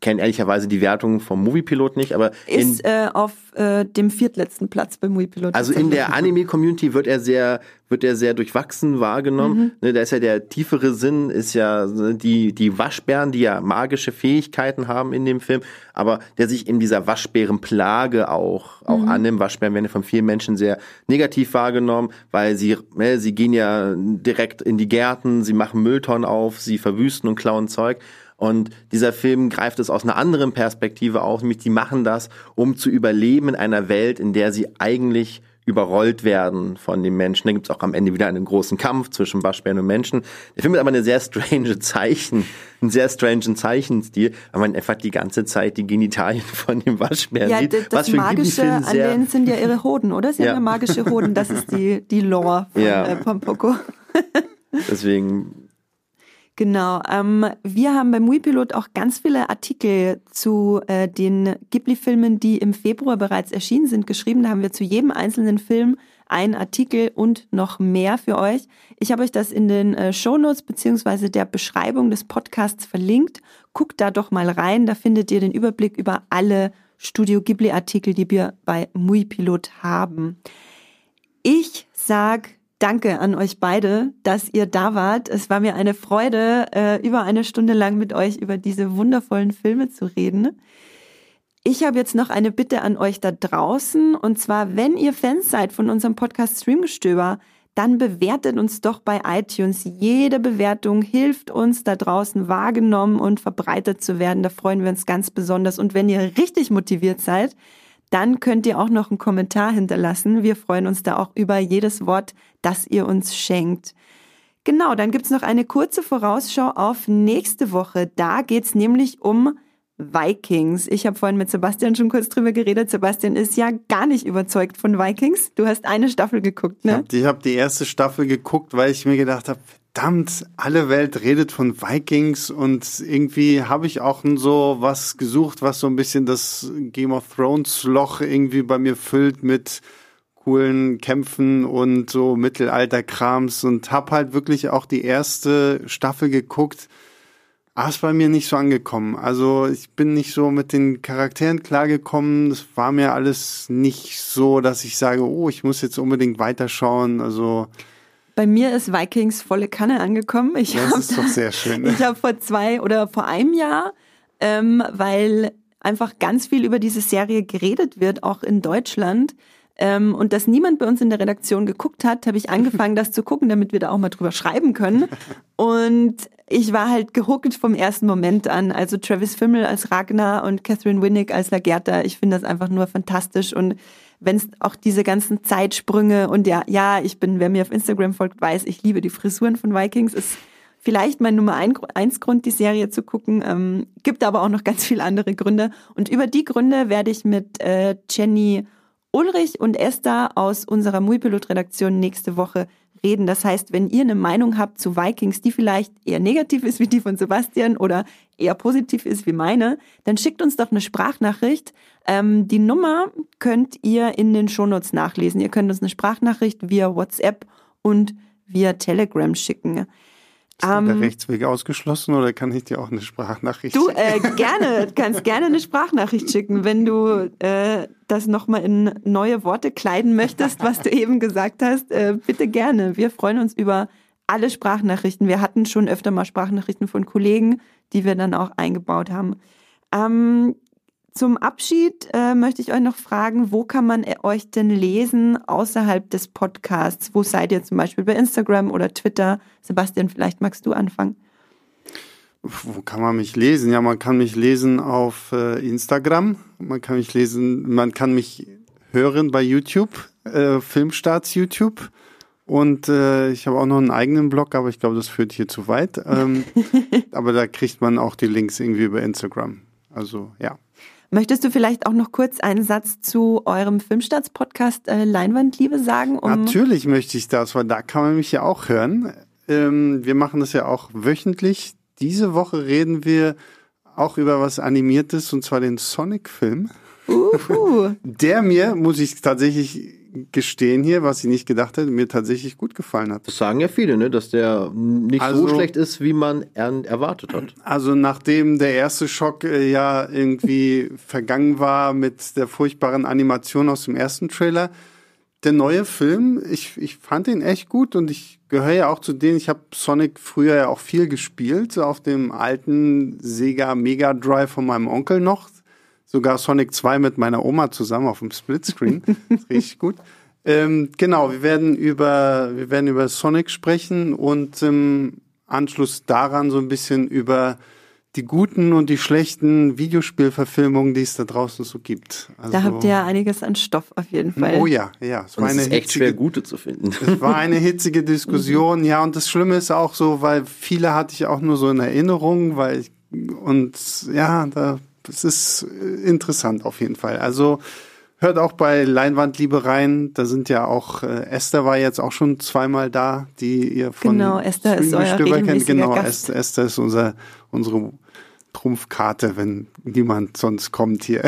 kenne ehrlicherweise die Wertung vom Moviepilot nicht, aber in, ist äh, auf äh, dem viertletzten Platz beim Muipilot. also in der Anime-Community wird er sehr, wird er sehr durchwachsen wahrgenommen. Ne, da ist ja der tiefere Sinn, ist ja ne, die, die Waschbären, die ja magische Fähigkeiten haben in dem Film, aber der sich in dieser Waschbärenplage auch, auch annimmt. Waschbären werden ja von vielen Menschen sehr negativ wahrgenommen, weil sie, ne, sie gehen ja direkt in die Gärten, sie machen Mülltonnen auf, sie verwüsten und klauen Zeug. Und dieser Film greift es aus einer anderen Perspektive auf, nämlich die machen das, um zu überleben in einer Welt, in der sie eigentlich überrollt werden von den Menschen. Da gibt es auch am Ende wieder einen großen Kampf zwischen Waschbären und Menschen. Der Film hat aber eine sehr strange Zeichen, einen sehr strangen Zeichenstil, weil man einfach die ganze Zeit die Genitalien von dem Waschbären ja, sieht. d- das für einen Magische an denen sind ja ihre Hoden, oder? Sie Ja. haben ja magische Hoden. Das ist die, die Lore von Ja. äh, Pompoko. Deswegen, Genau. Ähm, wir haben beim Muipilot auch ganz viele Artikel zu äh, den Ghibli-Filmen, die im Februar bereits erschienen sind, geschrieben. Da haben wir zu jedem einzelnen Film einen Artikel und noch mehr für euch. Ich habe euch das in den äh, Shownotes beziehungsweise der Beschreibung des Podcasts verlinkt. Guckt da doch mal rein. Da findet ihr den Überblick über alle Studio Ghibli-Artikel, die wir bei Muipilot haben. Ich sag Danke an euch beide, dass ihr da wart. Es war mir eine Freude, äh, über eine Stunde lang mit euch über diese wundervollen Filme zu reden. Ich habe jetzt noch eine Bitte an euch da draußen. Und zwar, wenn ihr Fans seid von unserem Podcast Streamgestöber, dann bewertet uns doch bei iTunes. Jede Bewertung hilft uns da draußen wahrgenommen und verbreitet zu werden. Da freuen wir uns ganz besonders. Und wenn ihr richtig motiviert seid, dann könnt ihr auch noch einen Kommentar hinterlassen. Wir freuen uns da auch über jedes Wort, das ihr uns schenkt. Genau, dann gibt's noch eine kurze Vorausschau auf nächste Woche. Da geht's nämlich um Vikings. Ich habe vorhin mit Sebastian schon kurz drüber geredet. Sebastian ist ja gar nicht überzeugt von Vikings. Du hast eine Staffel geguckt, ne? habe ich hab die erste Staffel geguckt, weil ich mir gedacht habe, verdammt, alle Welt redet von Vikings und irgendwie habe ich auch so was gesucht, was so ein bisschen das Game of Thrones Loch irgendwie bei mir füllt mit coolen Kämpfen und so Mittelalterkrams und hab halt wirklich auch die erste Staffel geguckt. Ah, ist bei mir nicht so angekommen. Also ich bin nicht so mit den Charakteren klargekommen. Es war mir alles nicht so, dass ich sage, oh, ich muss jetzt unbedingt weiterschauen. Also bei mir ist Vikings volle Kanne angekommen. Ich das hab, ist doch sehr schön. Ne? Ich habe vor zwei oder vor einem Jahr, ähm, weil einfach ganz viel über diese Serie geredet wird, auch in Deutschland. Ähm, und dass niemand bei uns in der Redaktion geguckt hat, habe ich [LAUGHS] angefangen, das zu gucken, damit wir da auch mal drüber schreiben können. Und ich war halt gehuckt vom ersten Moment an. Also Travis Fimmel als Ragnar und Catherine Winnick als Lagerta. Ich finde das einfach nur fantastisch. Und wenn es auch diese ganzen Zeitsprünge und ja, ja, ich bin, wer mir auf Instagram folgt, weiß, ich liebe die Frisuren von Vikings, ist vielleicht mein Nummer eins Grund, die Serie zu gucken. Ähm, gibt aber auch noch ganz viele andere Gründe. Und über die Gründe werde ich mit äh, Jenny Ulrich und Esther aus unserer Muipilot-Redaktion nächste Woche reden. Das heißt, wenn ihr eine Meinung habt zu Vikings, die vielleicht eher negativ ist wie die von Sebastian oder eher positiv ist wie meine, dann schickt uns doch eine Sprachnachricht. Ähm, die Nummer könnt ihr in den Shownotes nachlesen. Ihr könnt uns eine Sprachnachricht via WhatsApp und via Telegram schicken. Ist um, der ähm, Rechtsweg ausgeschlossen oder kann ich dir auch eine Sprachnachricht du, äh, gerne, kannst gerne eine Sprachnachricht schicken, wenn du äh, das nochmal in neue Worte kleiden möchtest, was du eben gesagt hast. Äh, bitte gerne. Wir freuen uns über alle Sprachnachrichten. Wir hatten schon öfter mal Sprachnachrichten von Kollegen, die wir dann auch eingebaut haben. Ähm, zum Abschied äh, möchte ich euch noch fragen, wo kann man euch denn lesen außerhalb des Podcasts? Wo seid ihr zum Beispiel bei Instagram oder Twitter? Sebastian, vielleicht magst du anfangen. Wo kann man mich lesen? Ja, man kann mich lesen auf äh, Instagram. Man kann mich lesen, man kann mich hören bei YouTube, äh, Filmstarts YouTube. Und äh, ich habe auch noch einen eigenen Blog, aber ich glaube, das führt hier zu weit. Ähm, [LAUGHS] aber da kriegt man auch die Links irgendwie über Instagram. Also ja. Möchtest du vielleicht auch noch kurz einen Satz zu eurem Filmstarts-Podcast äh, Leinwandliebe sagen? Um Natürlich möchte ich das, weil da kann man mich ja auch hören. Ähm, wir machen das ja auch wöchentlich. Diese Woche reden wir auch über was Animiertes, und zwar den Sonic-Film. Uhu. [LAUGHS] Der mir, muss ich tatsächlich gestehen hier, was ich nicht gedacht hätte, mir tatsächlich gut gefallen hat. Das sagen ja viele, ne, dass der nicht also, so schlecht ist, wie man erwartet hat. Also nachdem der erste Schock äh, ja irgendwie [LAUGHS] vergangen war mit der furchtbaren Animation aus dem ersten Trailer, der neue Film, ich, ich fand ihn echt gut und ich gehöre ja auch zu denen, ich habe Sonic früher ja auch viel gespielt, auf dem alten Sega Mega Drive von meinem Onkel noch sogar Sonic 2 mit meiner Oma zusammen auf dem Splitscreen. [LAUGHS] richtig gut. Ähm, genau, wir werden über, wir werden über Sonic sprechen und im Anschluss daran so ein bisschen über die guten und die schlechten Videospielverfilmungen, die es da draußen so gibt. Also, da habt ihr ja einiges an Stoff auf jeden Fall. Oh ja, ja. Es war und es eine ist echt hitzige, schwer, gute zu finden. [LAUGHS] Es war eine hitzige Diskussion, ja. Und das Schlimme ist auch so, weil viele hatte ich auch nur so in Erinnerung, weil ich, und ja, da es ist äh, interessant auf jeden Fall. Also hört auch bei Leinwandliebe rein. Da sind ja auch, äh, Esther war jetzt auch schon zweimal da, die ihr von Genau, Esther ist euer kennt. Genau, Gast. Esther ist unser, unsere Trumpfkarte, wenn niemand sonst kommt hier.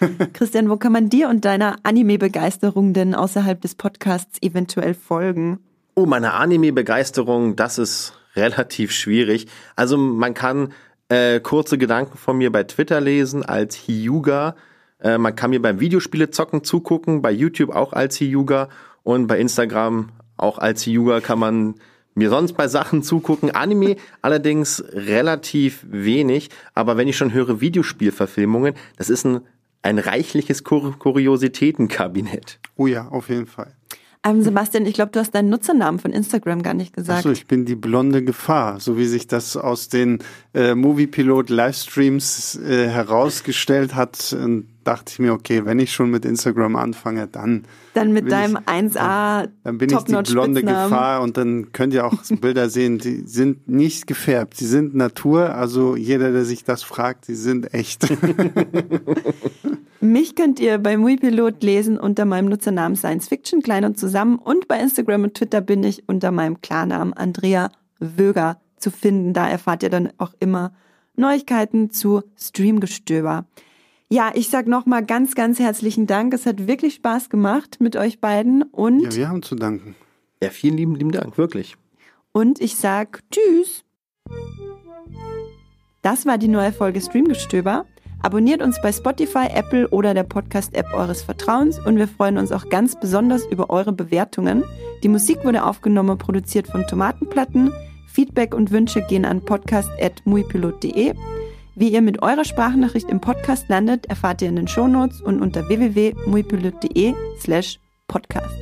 [LAUGHS] Christian, wo kann man dir und deiner Anime-Begeisterung denn außerhalb des Podcasts eventuell folgen? Oh, meine Anime-Begeisterung, das ist relativ schwierig. Also man kann äh, kurze Gedanken von mir bei Twitter lesen als Hyuga. Äh, man kann mir beim Videospiele zocken zugucken, bei YouTube auch als Hyuga und bei Instagram auch als Hyuga kann man mir sonst bei Sachen zugucken. Anime allerdings relativ wenig, aber wenn ich schon höre Videospielverfilmungen, das ist ein, ein reichliches Kur Kuriositätenkabinett. Oh ja, auf jeden Fall. Ähm, Sebastian, ich glaube, du hast deinen Nutzernamen von Instagram gar nicht gesagt. Achso, ich bin die blonde Gefahr, so wie sich das aus den äh, Moviepilot Livestreams äh, herausgestellt hat. Und dachte ich mir, okay, wenn ich schon mit Instagram anfange, dann dann mit deinem ich, 1A dann, dann bin ich die blonde Gefahr und dann könnt ihr auch Bilder sehen, die sind nicht gefärbt, sie sind Natur, also jeder, der sich das fragt, die sind echt. [LAUGHS] Mich könnt ihr bei Muipilot lesen unter meinem Nutzernamen Science Fiction, klein und zusammen. Und bei Instagram und Twitter bin ich unter meinem Klarnamen Andrea Wöger zu finden. Da erfahrt ihr dann auch immer Neuigkeiten zu Streamgestöber. Ja, ich sag nochmal ganz, ganz herzlichen Dank. Es hat wirklich Spaß gemacht mit euch beiden und, Ja, wir haben zu danken. Ja, vielen lieben, lieben Dank, wirklich. und ich sag Tschüss. Das war die neue Folge Streamgestöber. Abonniert uns bei Spotify, Apple oder der Podcast-App eures Vertrauens und wir freuen uns auch ganz besonders über eure Bewertungen. Die Musik wurde aufgenommen und produziert von Tomatenplatten. Feedback und Wünsche gehen an podcast.muipilot.de. Wie ihr mit eurer Sprachnachricht im Podcast landet, erfahrt ihr in den Shownotes und unter www.muipilot.de slash podcast.